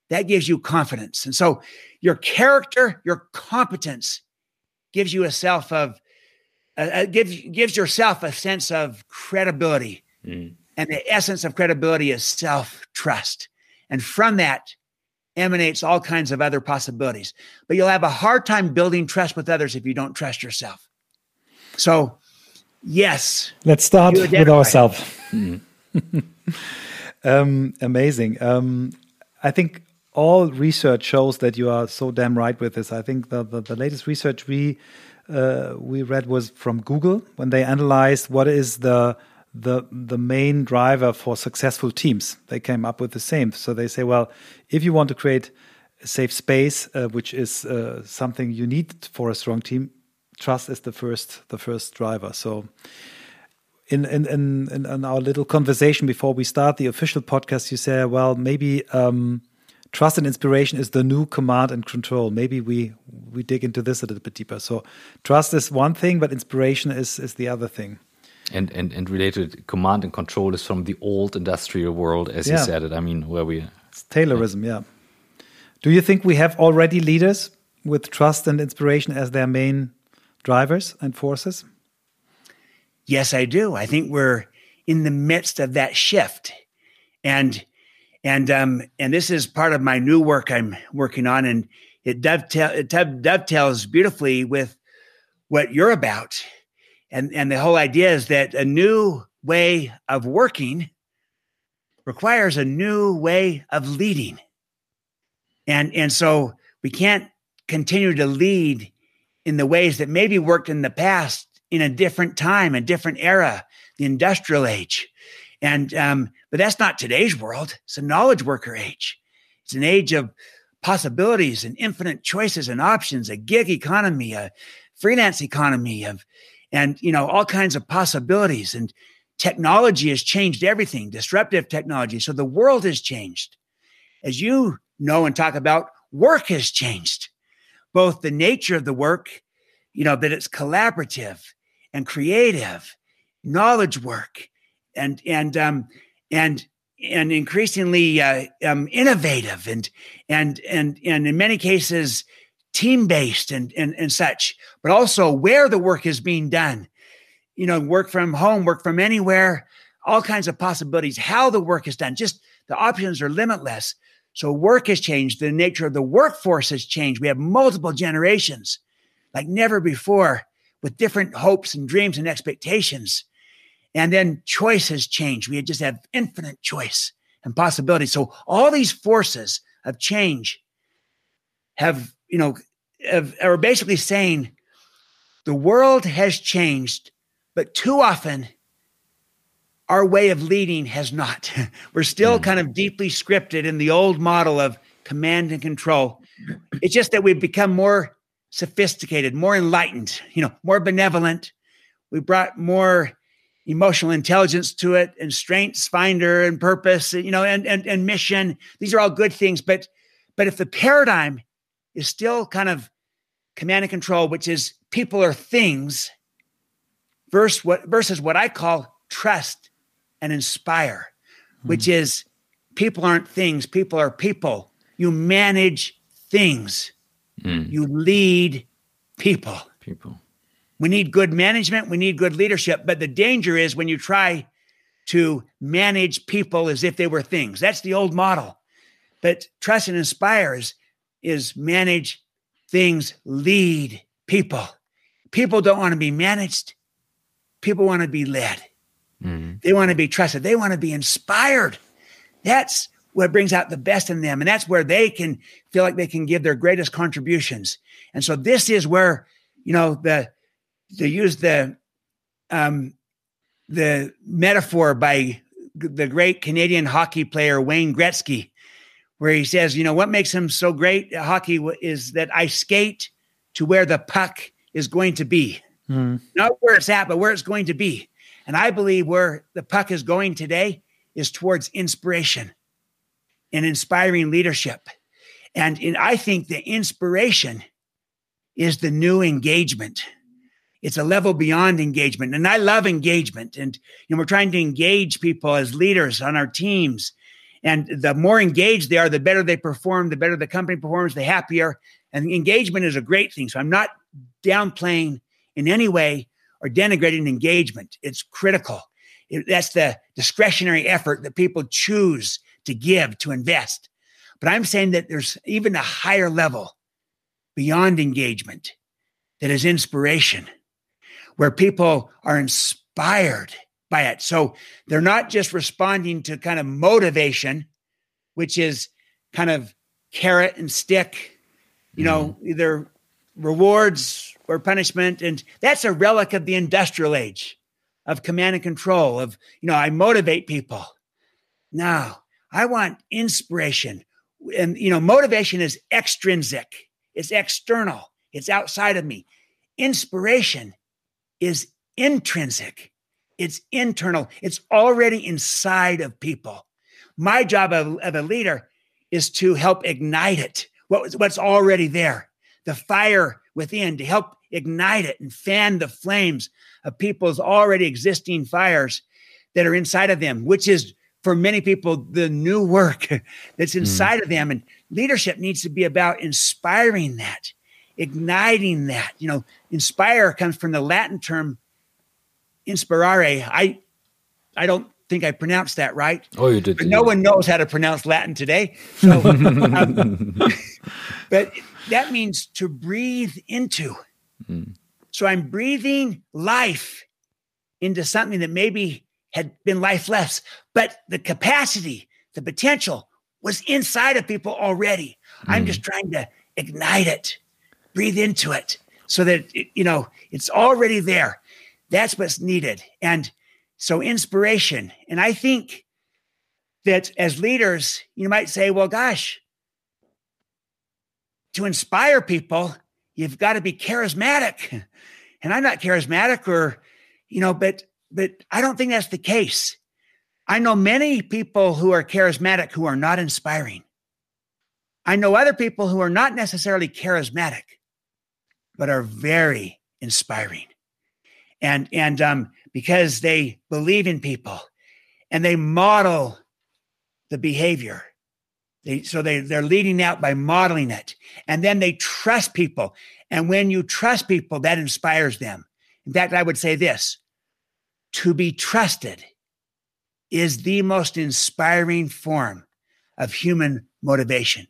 that gives you confidence. And so your character, your competence gives you a self of, uh, uh, gives, gives yourself a sense of credibility. Mm. And the essence of credibility is self trust. And from that emanates all kinds of other possibilities. But you'll have a hard time building trust with others if you don't trust yourself. So, yes. Let's start with ourselves. Mm. [LAUGHS] um, amazing. Um, I think all research shows that you are so damn right with this. I think the, the, the latest research we uh, we read was from Google when they analyzed what is the the the main driver for successful teams. They came up with the same. So they say, well, if you want to create a safe space, uh, which is uh, something you need for a strong team, trust is the first the first driver. So in, in, in, in, our little conversation before we start the official podcast, you say, well, maybe um, trust and inspiration is the new command and control. Maybe we we dig into this a little bit deeper. So trust is one thing, but inspiration is is the other thing. And and and related command and control is from the old industrial world, as yeah. you said it. I mean, where we it's Taylorism, yeah. Do you think we have already leaders with trust and inspiration as their main drivers and forces? Yes, I do. I think we're in the midst of that shift. And and um and this is part of my new work I'm working on and it dovetail it dovetails beautifully with what you're about. And and the whole idea is that a new way of working requires a new way of leading. And and so we can't continue to lead in the ways that maybe worked in the past in a different time, a different era, the industrial age. And um, but that's not today's world. It's a knowledge worker age. It's an age of possibilities and infinite choices and options, a gig economy, a freelance economy of and you know all kinds of possibilities and technology has changed everything, disruptive technology. So the world has changed. As you know and talk about, work has changed. Both the nature of the work, you know, that it's collaborative and creative, knowledge work, and and um, and and increasingly uh, um, innovative and and and and in many cases team based and, and and such, but also where the work is being done. You know, work from home, work from anywhere, all kinds of possibilities. How the work is done, just the options are limitless. So work has changed. The nature of the workforce has changed. We have multiple generations, like never before, with different hopes and dreams and expectations. And then choice has changed. We just have infinite choice and possibility. So all these forces of change have, you know, have, are basically saying the world has changed, but too often our way of leading has not. [LAUGHS] We're still mm. kind of deeply scripted in the old model of command and control. It's just that we've become more sophisticated, more enlightened, you know, more benevolent. We brought more emotional intelligence to it and strengths finder and purpose you know and, and and mission these are all good things but but if the paradigm is still kind of command and control which is people are things versus what versus what i call trust and inspire mm-hmm. which is people aren't things people are people you manage things mm. you lead people people we need good management, we need good leadership. But the danger is when you try to manage people as if they were things. That's the old model. But trust and inspire is, is manage things, lead people. People don't want to be managed, people want to be led. They want to be trusted, they want to be inspired. That's what brings out the best in them. And that's where they can feel like they can give their greatest contributions. And so this is where, you know, the they use the um, the metaphor by the great Canadian hockey player Wayne Gretzky, where he says, you know, what makes him so great at hockey is that I skate to where the puck is going to be, mm. not where it's at, but where it's going to be. And I believe where the puck is going today is towards inspiration and inspiring leadership. And in, I think the inspiration is the new engagement it's a level beyond engagement. And I love engagement. And you know, we're trying to engage people as leaders on our teams. And the more engaged they are, the better they perform, the better the company performs, the happier. And engagement is a great thing. So I'm not downplaying in any way or denigrating engagement. It's critical. It, that's the discretionary effort that people choose to give, to invest. But I'm saying that there's even a higher level beyond engagement that is inspiration where people are inspired by it. So they're not just responding to kind of motivation, which is kind of carrot and stick, you know, mm. either rewards or punishment. And that's a relic of the industrial age of command and control, of, you know, I motivate people. Now, I want inspiration. And, you know, motivation is extrinsic, it's external, it's outside of me. Inspiration is intrinsic, it's internal, it's already inside of people. My job of, of a leader is to help ignite it, what, what's already there, the fire within, to help ignite it and fan the flames of people's already existing fires that are inside of them, which is for many people the new work [LAUGHS] that's hmm. inside mm. of them. And leadership needs to be about inspiring that igniting that. You know, inspire comes from the Latin term inspirare. I I don't think I pronounced that right. Oh, you did. But no one knows how to pronounce Latin today. So, [LAUGHS] um, [LAUGHS] but that means to breathe into. Mm. So I'm breathing life into something that maybe had been lifeless, but the capacity, the potential was inside of people already. Mm. I'm just trying to ignite it breathe into it so that it, you know it's already there that's what's needed and so inspiration and i think that as leaders you might say well gosh to inspire people you've got to be charismatic and i'm not charismatic or you know but but I don't think that's the case. I know many people who are charismatic who are not inspiring. I know other people who are not necessarily charismatic, but are very inspiring. And and um, because they believe in people and they model the behavior. They, so they, they're leading out by modeling it. And then they trust people. And when you trust people, that inspires them. In fact, I would say this to be trusted is the most inspiring form of human motivation.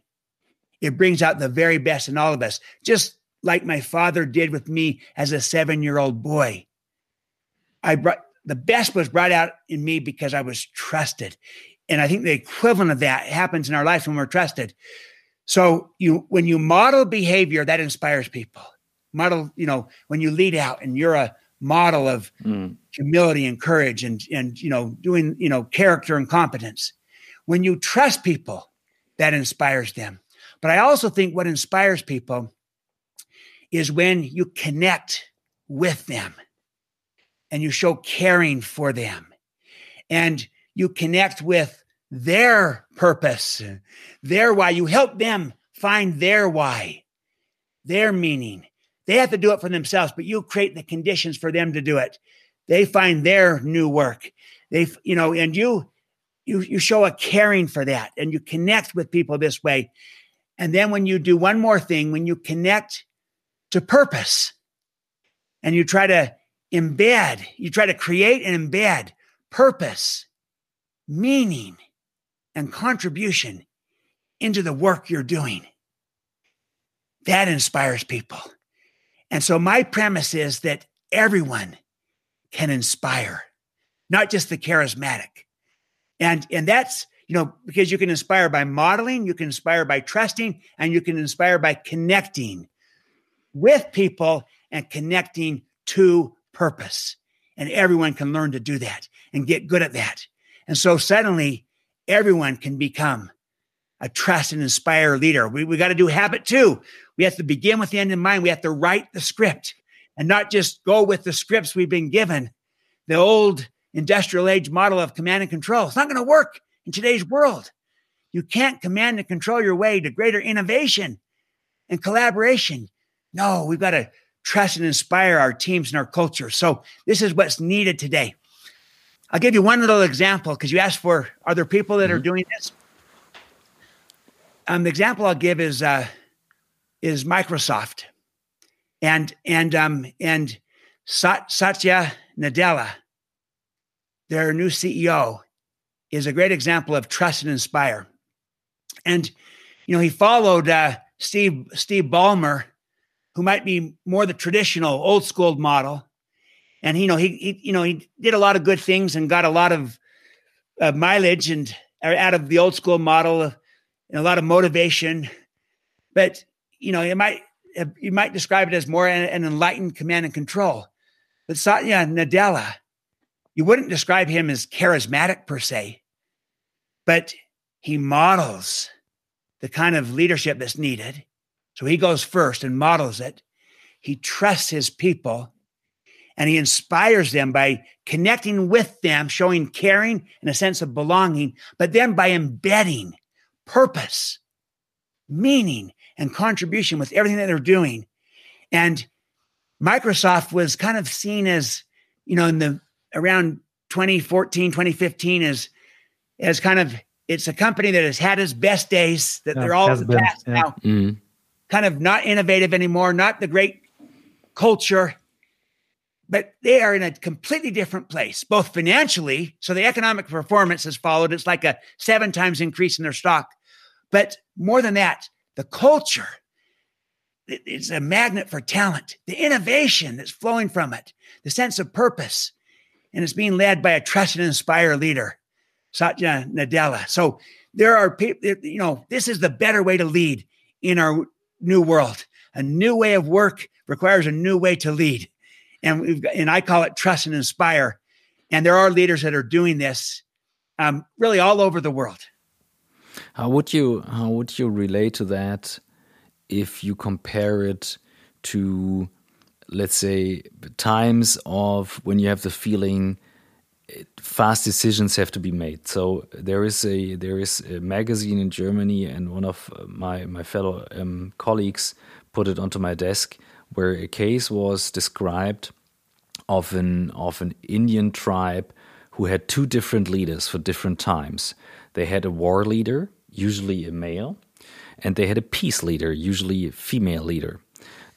It brings out the very best in all of us, just like my father did with me as a seven year old boy. I brought the best was brought out in me because I was trusted. And I think the equivalent of that happens in our life when we're trusted. So you when you model behavior, that inspires people. Model, you know, when you lead out and you're a model of mm. humility and courage and and you know, doing, you know, character and competence. When you trust people, that inspires them. But I also think what inspires people is when you connect with them and you show caring for them and you connect with their purpose, their why. You help them find their why, their meaning. They have to do it for themselves, but you create the conditions for them to do it. They find their new work. They, you know, and you, you, you show a caring for that and you connect with people this way. And then when you do one more thing, when you connect to purpose and you try to embed, you try to create and embed purpose, meaning, and contribution into the work you're doing. That inspires people. And so my premise is that everyone can inspire, not just the charismatic. And and that's, you know, because you can inspire by modeling, you can inspire by trusting, and you can inspire by connecting with people and connecting to purpose. And everyone can learn to do that and get good at that. And so suddenly everyone can become a trust and inspire leader. We, we got to do habit two. We have to begin with the end in mind. We have to write the script and not just go with the scripts we've been given. The old industrial age model of command and control. It's not going to work in today's world. You can't command and control your way to greater innovation and collaboration. No, we've got to trust and inspire our teams and our culture. So this is what's needed today. I'll give you one little example because you asked for are there people that mm-hmm. are doing this? Um, the example I'll give is uh, is Microsoft, and and um and Sat- Satya Nadella, their new CEO, is a great example of trust and inspire. And you know he followed uh, Steve Steve Ballmer who might be more the traditional old school model. And, you know, he, he you know, he did a lot of good things and got a lot of uh, mileage and uh, out of the old school model and a lot of motivation. But, you know, you might, you might describe it as more an, an enlightened command and control. But Satya Nadella, you wouldn't describe him as charismatic per se, but he models the kind of leadership that's needed. So he goes first and models it. He trusts his people and he inspires them by connecting with them, showing caring and a sense of belonging, but then by embedding purpose, meaning, and contribution with everything that they're doing. And Microsoft was kind of seen as, you know, in the around 2014, 2015 as as kind of it's a company that has had its best days, that yeah, they're all the past yeah. now. Mm kind of not innovative anymore, not the great culture, but they are in a completely different place, both financially. So the economic performance has followed. It's like a seven times increase in their stock. But more than that, the culture it's a magnet for talent, the innovation that's flowing from it, the sense of purpose. And it's being led by a trusted and inspired leader, Satya Nadella. So there are people, you know, this is the better way to lead in our new world. A new way of work requires a new way to lead. And we've got, and I call it trust and inspire. And there are leaders that are doing this um, really all over the world. How would you how would you relate to that if you compare it to let's say times of when you have the feeling fast decisions have to be made. So there is a there is a magazine in Germany, and one of my my fellow um, colleagues put it onto my desk, where a case was described of an of an Indian tribe who had two different leaders for different times. They had a war leader, usually a male, and they had a peace leader, usually a female leader.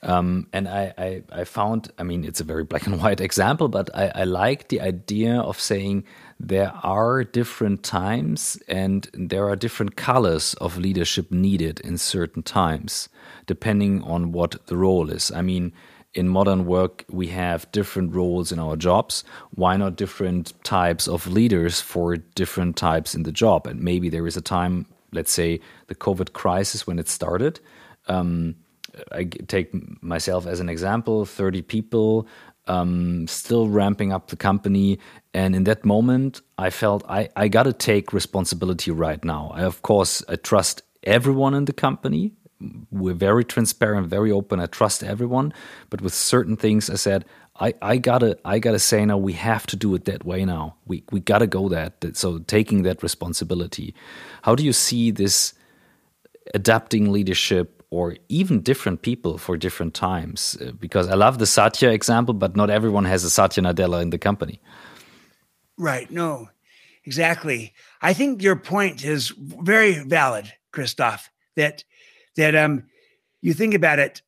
Um, and I, I, I, found, I mean, it's a very black and [LAUGHS] white example, but I, I like the idea of saying there are different times and there are different colors of leadership needed in certain times, depending on what the role is. I mean, in modern work, we have different roles in our jobs. Why not different types of leaders for different types in the job? And maybe there is a time, let's say the COVID crisis when it started. Um, I take myself as an example 30 people, um, still ramping up the company. And in that moment, I felt I, I got to take responsibility right now. I, of course, I trust everyone in the company. We're very transparent, very open. I trust everyone. But with certain things, I said, I, I gotta I gotta say now we have to do it that way now. We we gotta go that so taking that responsibility. How do you see this adapting leadership or even different people for different times. Uh, because I love the Satya example, but not everyone has a Satya Nadella in the company. Right. No, exactly. I think your point is very valid, Christoph, that, that, um, you think about it,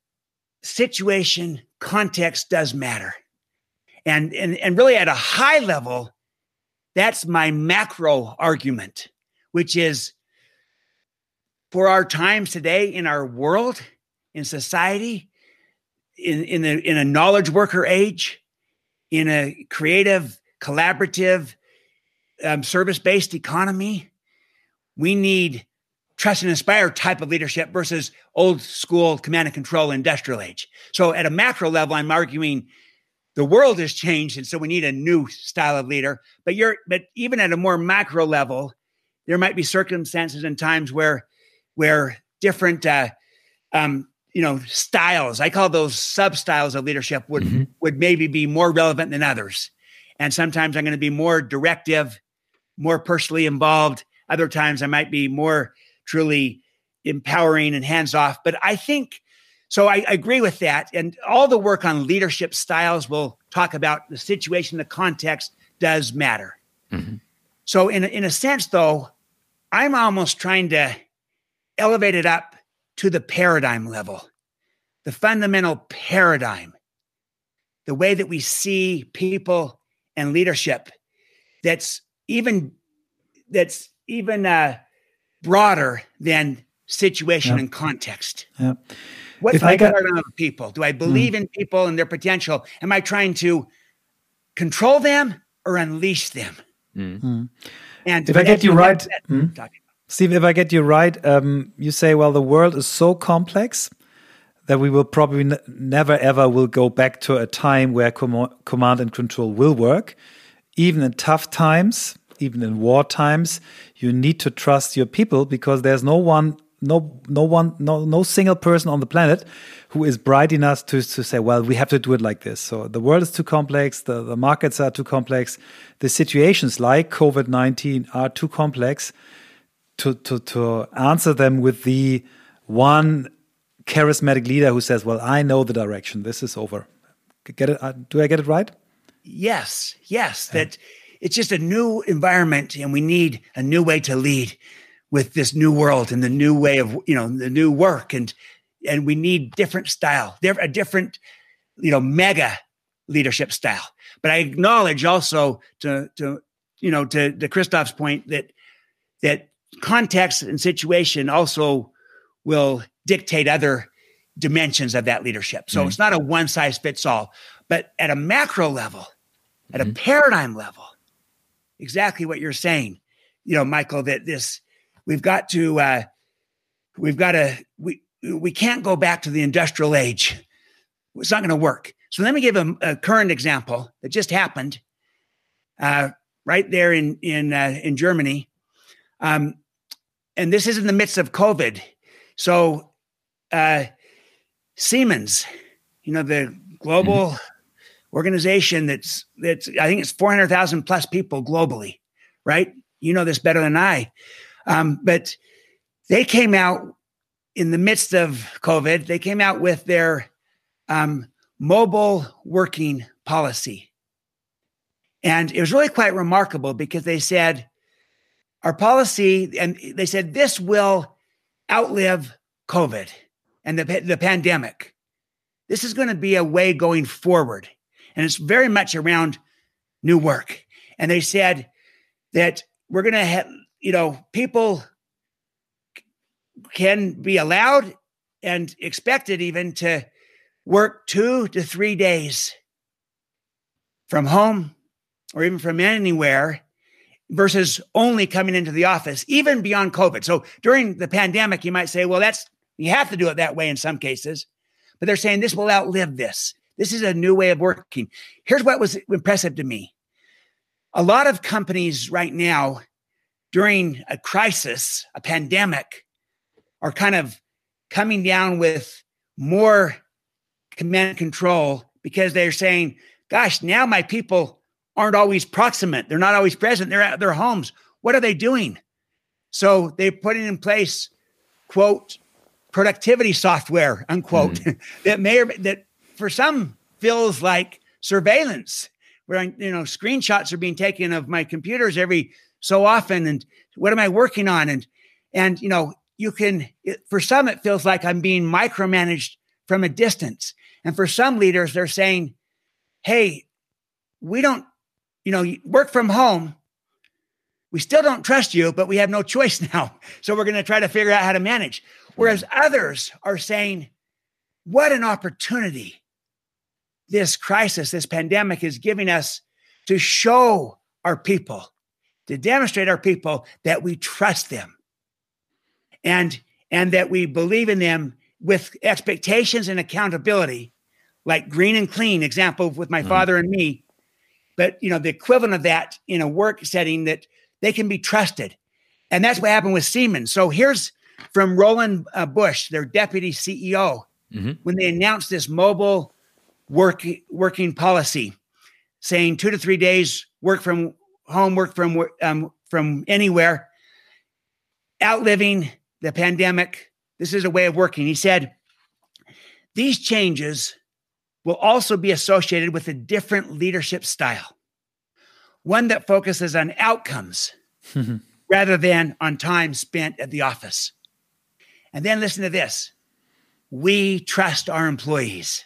situation, context does matter. And, and, and really at a high level, that's my macro argument, which is for our times today in our world, in society, in, in, a, in a knowledge worker age, in a creative, collaborative, um, service based economy, we need trust and inspire type of leadership versus old school command and control industrial age. So, at a macro level, I'm arguing the world has changed, and so we need a new style of leader. But you're, but even at a more macro level, there might be circumstances and times where where different uh, um, you know styles i call those sub styles of leadership would mm-hmm. would maybe be more relevant than others and sometimes i'm going to be more directive more personally involved other times i might be more truly empowering and hands off. But i think so I, I agree with that. And all the work on leadership styles will talk about the situation the context does matter. Mm-hmm. so in, in a sense though i'm almost trying to elevate it up to the paradigm level, the fundamental paradigm, the way that we see people and leadership that's even that's even uh, broader than situation and context. Yeah. What's if my got, paradigm of people? Do I believe mm. in people and their potential? Am I trying to control them or unleash them? Mm. And if I get you right, mm. Steve, if I get you right, um, you say, well, the world is so complex that we will probably never ever will go back to a time where com command and control will work. Even in tough times, even in war times, you need to trust your people because there's no one, no, no one, no, no single person on the planet who is bright enough to, to say, well, we have to do it like this. So the world is too complex. The, the markets are too complex. The situations like COVID-19 are too complex to to to answer them with the one charismatic leader who says, "Well, I know the direction. This is over." Get it? Uh, do I get it right? Yes, yes. That it's just a new environment, and we need a new way to lead with this new world and the new way of you know the new work, and and we need different style, a different you know mega leadership style. But I acknowledge also to to you know to to Christoph's point that that context and situation also will dictate other dimensions of that leadership. So mm-hmm. it's not a one size fits all, but at a macro level, at mm-hmm. a paradigm level, exactly what you're saying, you know, Michael, that this, we've got to, uh, we've got to, we, we can't go back to the industrial age. It's not going to work. So let me give a, a, current example that just happened uh, right there in in uh, in Germany. Um, and this is in the midst of COVID. So, uh, Siemens, you know, the global mm-hmm. Organization that's that's I think it's 400,000 plus people globally, right? You know this better than I. Um, but they came out in the midst of COVID, they came out with their um, mobile working policy. And it was really quite remarkable because they said, our policy, and they said, this will outlive COVID and the, the pandemic. This is going to be a way going forward. And it's very much around new work. And they said that we're going to have, you know, people can be allowed and expected even to work two to three days from home or even from anywhere versus only coming into the office, even beyond COVID. So during the pandemic, you might say, well, that's, you have to do it that way in some cases, but they're saying this will outlive this. This is a new way of working. Here's what was impressive to me a lot of companies right now, during a crisis, a pandemic, are kind of coming down with more command control because they're saying, gosh, now my people aren't always proximate. They're not always present. They're at their homes. What are they doing? So they're putting in place, quote, productivity software, unquote, mm. [LAUGHS] that may or that for some feels like surveillance, where you know screenshots are being taken of my computers every so often, and what am I working on? And and you know you can for some it feels like I'm being micromanaged from a distance, and for some leaders they're saying, hey, we don't you know, work from home. We still don't trust you, but we have no choice [LAUGHS] now. So we're going to try to figure out how to manage. Hmm. Whereas others are saying, what an opportunity this crisis, this pandemic is giving us to show our people, to demonstrate our people that we trust them and, and that we believe in them with expectations and accountability, like green and clean example with my mm. father and me but you know the equivalent of that in a work setting that they can be trusted and that's what happened with siemens so here's from roland uh, Busch their deputy ceo mm-hmm. when they announced this mobile work working policy saying two to three days work from home work from um, from anywhere outliving the pandemic. This is a way of working. He said these changes will also be associated with a different leadership style, one that focuses on outcomes [LAUGHS] rather than on time spent at the office. And then listen to this. We trust our employees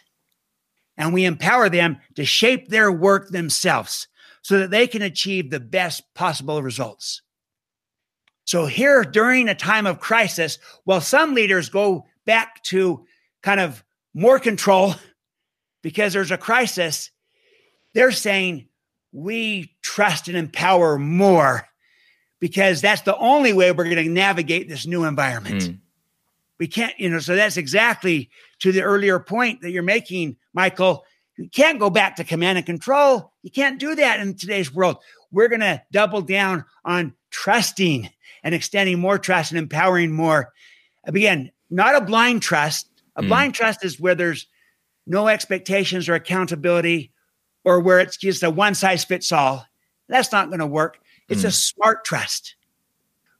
and we empower them to shape their work themselves so that they can achieve the best possible results. So, here during a time of crisis, while some leaders go back to kind of more control [LAUGHS] because there's a crisis, they're saying we trust and empower more because that's the only way we're going to navigate this new environment. Mm. We can't, you know, so that's exactly to the earlier point that you're making, Michael. You can't go back to command and control. You can't do that in today's world. We're going to double down on trusting and extending more trust and empowering more. Again, not a blind trust. A mm. blind trust is where there's no expectations or accountability, or where it's just a one size fits all. That's not going to work. It's mm. a smart trust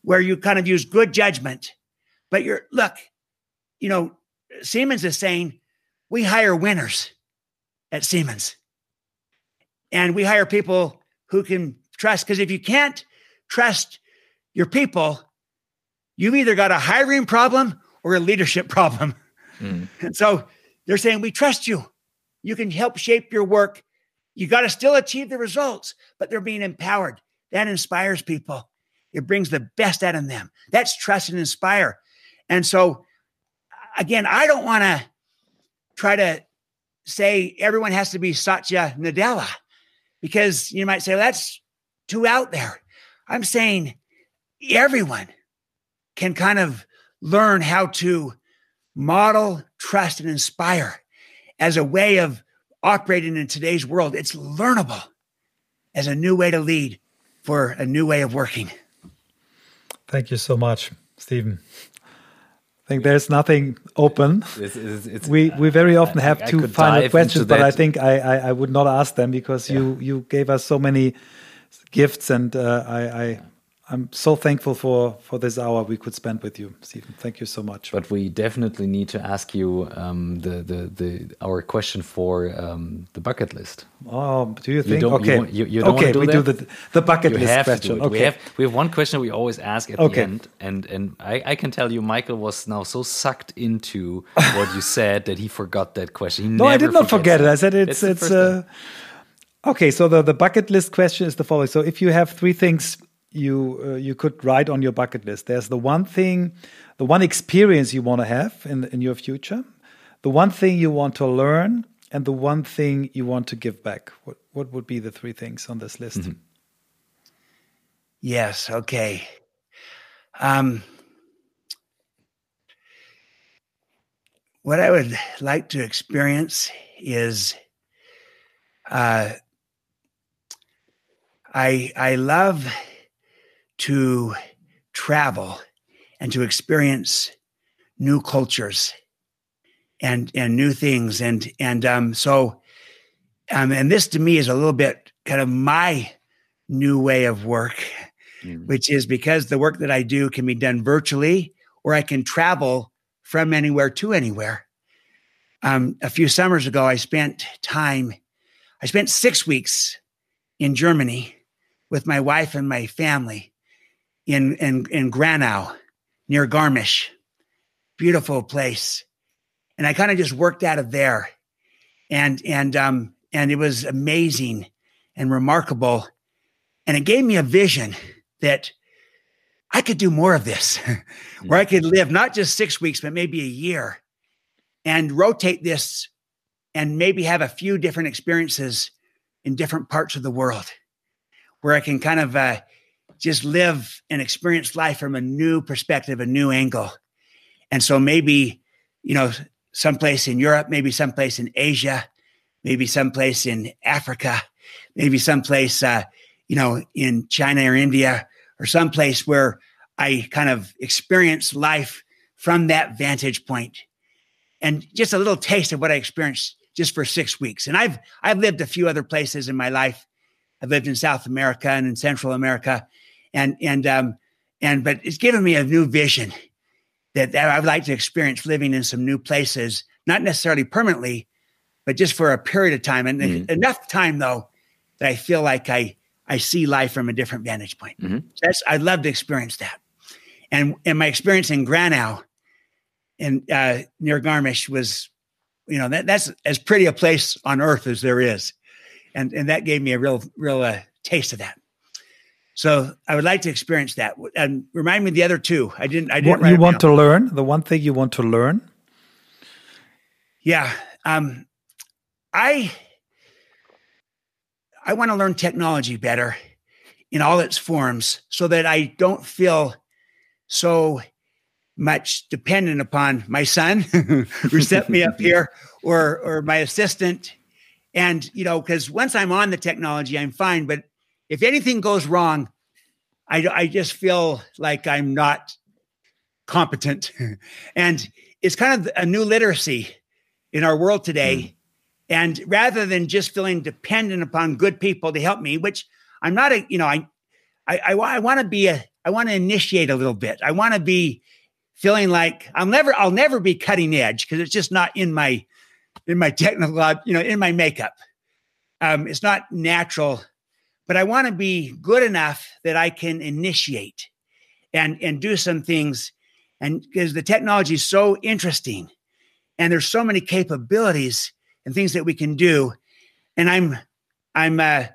where you kind of use good judgment. But you're, look, you know, Siemens is saying we hire winners at Siemens. And we hire people who can trust. Because if you can't trust your people, you've either got a hiring problem or a leadership [LAUGHS] problem. Mm. And so they're saying, We trust you. You can help shape your work. You got to still achieve the results, but they're being empowered. That inspires people. It brings the best out of them. That's trust and inspire. And so, again, I don't want to try to say everyone has to be Satya Nadella because you might say, well, that's too out there. I'm saying everyone can kind of learn how to model, trust, and inspire as a way of operating in today's world. It's learnable as a new way to lead for a new way of working. Thank you so much, Stephen. I think there's nothing open. It's, it's, it's, we we very often have two final questions, but I think I, I, I would not ask them because yeah. you you gave us so many gifts, and uh, I, I I'm so thankful for for this hour we could spend with you, Stephen. Thank you so much. But we definitely need to ask you um, the, the the our question for um, the bucket list. Oh, do you think? You okay, you, you don't okay, do we that? do the the bucket you list question. Okay. We have we have one question we always ask at okay. the end, and and I, I can tell you, Michael was now so sucked into what you said that he forgot that question. He [LAUGHS] no, I did not forget it. it. I said it's it's. it's uh, okay, so the the bucket list question is the following. So if you have three things you uh, you could write on your bucket list. There's the one thing, the one experience you want to have in in your future, the one thing you want to learn, and the one thing you want to give back. What what would be the three things on this list? Mm -hmm. Yes. Okay. Um, what I would like to experience is. Uh, I I love to travel and to experience new cultures and and new things. And and um so um and this to me is a little bit kind of my new way of work mm. which is because the work that I do can be done virtually or I can travel from anywhere to anywhere. Um a few summers ago I spent time I spent 6 weeks in Germany with my wife and my family in in in Grainau near Garmisch. Beautiful place. And I kind of just worked out of there. And and um and it was amazing and remarkable. And it gave me a vision that I could do more of this, [LAUGHS] where I could live not just six weeks, but maybe a year and rotate this and maybe have a few different experiences in different parts of the world where I can kind of uh, just live and experience life from a new perspective, a new angle. And so maybe, you know, someplace in Europe, maybe someplace in Asia, maybe someplace in Africa, maybe someplace, uh, you know, in China or India or someplace where I kind of experience life from that vantage. And just a little taste of what I experienced just for six weeks. And I've I've lived a few other places in my life. I've lived in South America and in Central America and and um and but it's given me a new vision that, that I would like to experience living in some new places, not necessarily permanently, but just for a period of time and mm-hmm. enough time though that I feel like I I see life from a different vantage point. Mm-hmm. So that's I'd love to experience that. And and my experience in Grainau in uh, near Garmisch was, you know, that that's as pretty a place on earth as there is. And and that gave me a real real uh, taste of that. So I would like to experience that. And remind me the other two. I didn't. I didn't. What you want to learn? The one thing you want to learn? Yeah. Um, I I want to learn technology better in all its forms, so that I don't feel so much dependent upon my son [LAUGHS] who set me up [LAUGHS] here or or my assistant and you know because once i'm on the technology i'm fine but if anything goes wrong, I, I just feel like I'm not competent. [LAUGHS] and it's kind of a new literacy in our world today. Mm. And rather than just feeling dependent upon good people to help me, which I'm not a, you know, I, I, I, I want to be a, I want to initiate a little bit. I want to be feeling like I'll never, I'll never be cutting edge because it's just not in my, in my [LAUGHS] technical, you know, in my makeup. Um, it's not natural but I want to be good enough that I can initiate and and do some things and because the technology is so interesting and there's so many capabilities and things that we can do and I'm I'm uh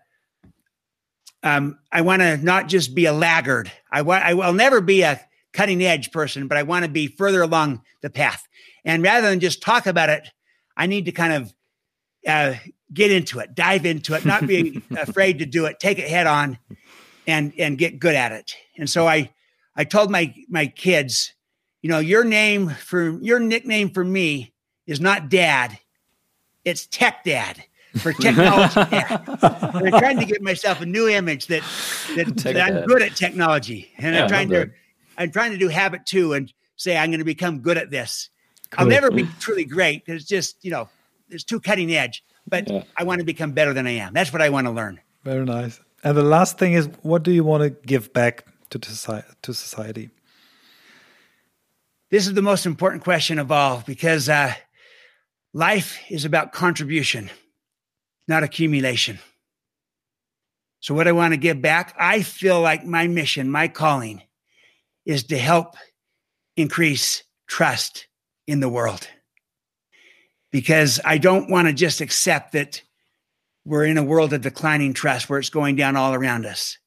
um, I want to not just be a laggard. I want I will never be a cutting edge person, but I want to be further along the path. And rather than just talk about it, I need to kind of uh, get into it, dive into it, not be [LAUGHS] afraid to do it, take it head on, and and get good at it. And so I I told my my kids, you know, your name for your nickname for me is not Dad, it's Tech Dad for [LAUGHS] technology dad. I'm trying to give myself a new image that that, that I'm good at technology, and yeah, I'm trying to I'm trying to do habit too. And say I'm going to become good at this. Cool. I'll never be truly great because it's just, you know, it's too cutting edge, but yeah. I want to become better than I am. That's what I want to learn. Very nice. And the last thing is, what do you want to give back to, to society? This is the most important question of all because uh, life is about contribution, not accumulation. So, what I want to give back, I feel like my mission, my calling is to help increase trust in the world. Because I don't want to just accept that we're in a world of declining trust where it's going down all around us.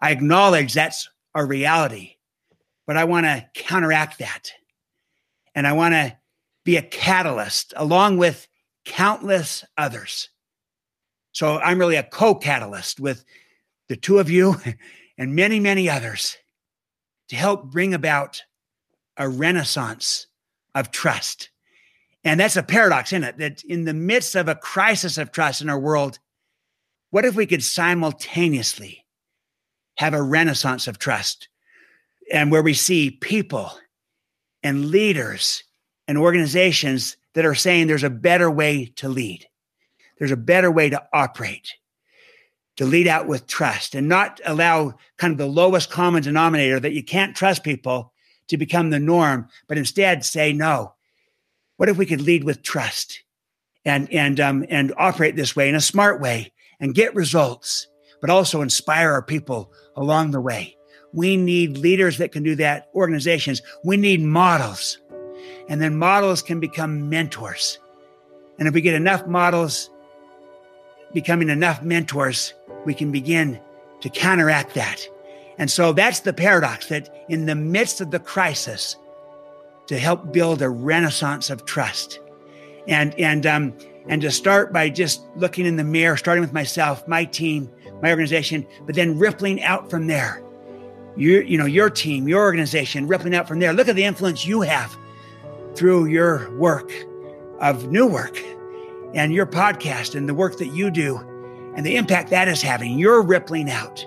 I acknowledge that's a reality, but I want to counteract that. And I want to be a catalyst along with countless others. So I'm really a co catalyst with the two of you [LAUGHS] and many, many others to help bring about a renaissance of trust. And that's a paradox, isn't it? That in the midst of a crisis of trust in our world, what if we could simultaneously have a renaissance of trust and where we see people and leaders and organizations that are saying there's a better way to lead, there's a better way to operate, to lead out with trust and not allow kind of the lowest common denominator that you can't trust people to become the norm, but instead say no. What if we could lead with trust and and um, and operate this way in a smart way and get results, but also inspire our people along the way? We need leaders that can do that, organizations. We need models. And then models can become mentors. And if we get enough models becoming enough mentors, we can begin to counteract that. And so that's the paradox that in the midst of the crisis, to help build a renaissance of trust. And, and, um, and to start by just looking in the mirror, starting with myself, my team, my organization, but then rippling out from there. You, you know, your team, your organization, rippling out from there. Look at the influence you have through your work of new work and your podcast and the work that you do and the impact that is having. You're rippling out.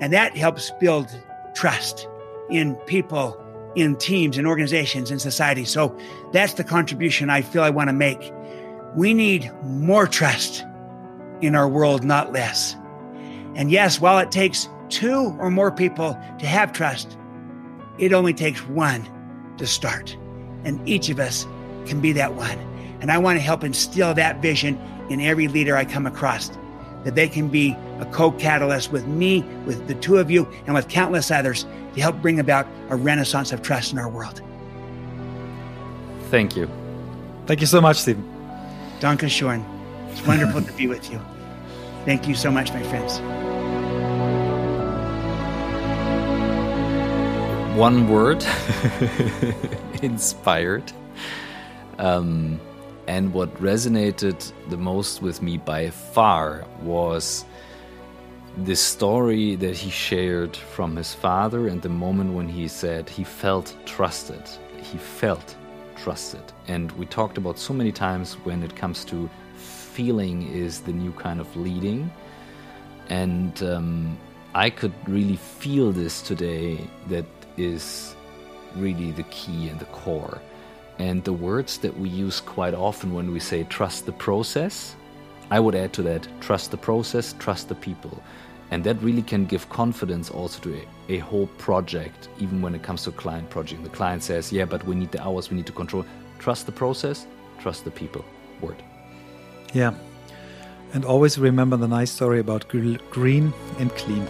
And that helps build trust in people, in teams, and organizations, in society. So that's the contribution I feel I want to make. We need more trust in our world, not less. And yes, while it takes two or more people to have trust, it only takes one to start. And each of us can be that one. And I want to help instill that vision in every leader I come across that they can be a co catalyst with me, with the two of you, and with countless others to help bring about a renaissance of trust in our world. Thank you. Thank you so much, Stephen. Danke schön. It's wonderful to be with you. Thank you so much, my friends. One word [LAUGHS] inspired. Um, and what resonated the most with me by far was the story that he shared from his father and the moment when he said he felt trusted. He felt trusted. And we talked about so many times when it comes to feeling is the new kind of leading. And um, I could really feel this today that is really the key and the core. And the words that we use quite often when we say trust the process, I would add to that trust the process, trust the people. And that really can give confidence also to a, a whole project, even when it comes to client project. The client says, Yeah, but we need the hours, we need to control. Trust the process, trust the people. Word. Yeah. And always remember the nice story about green and clean.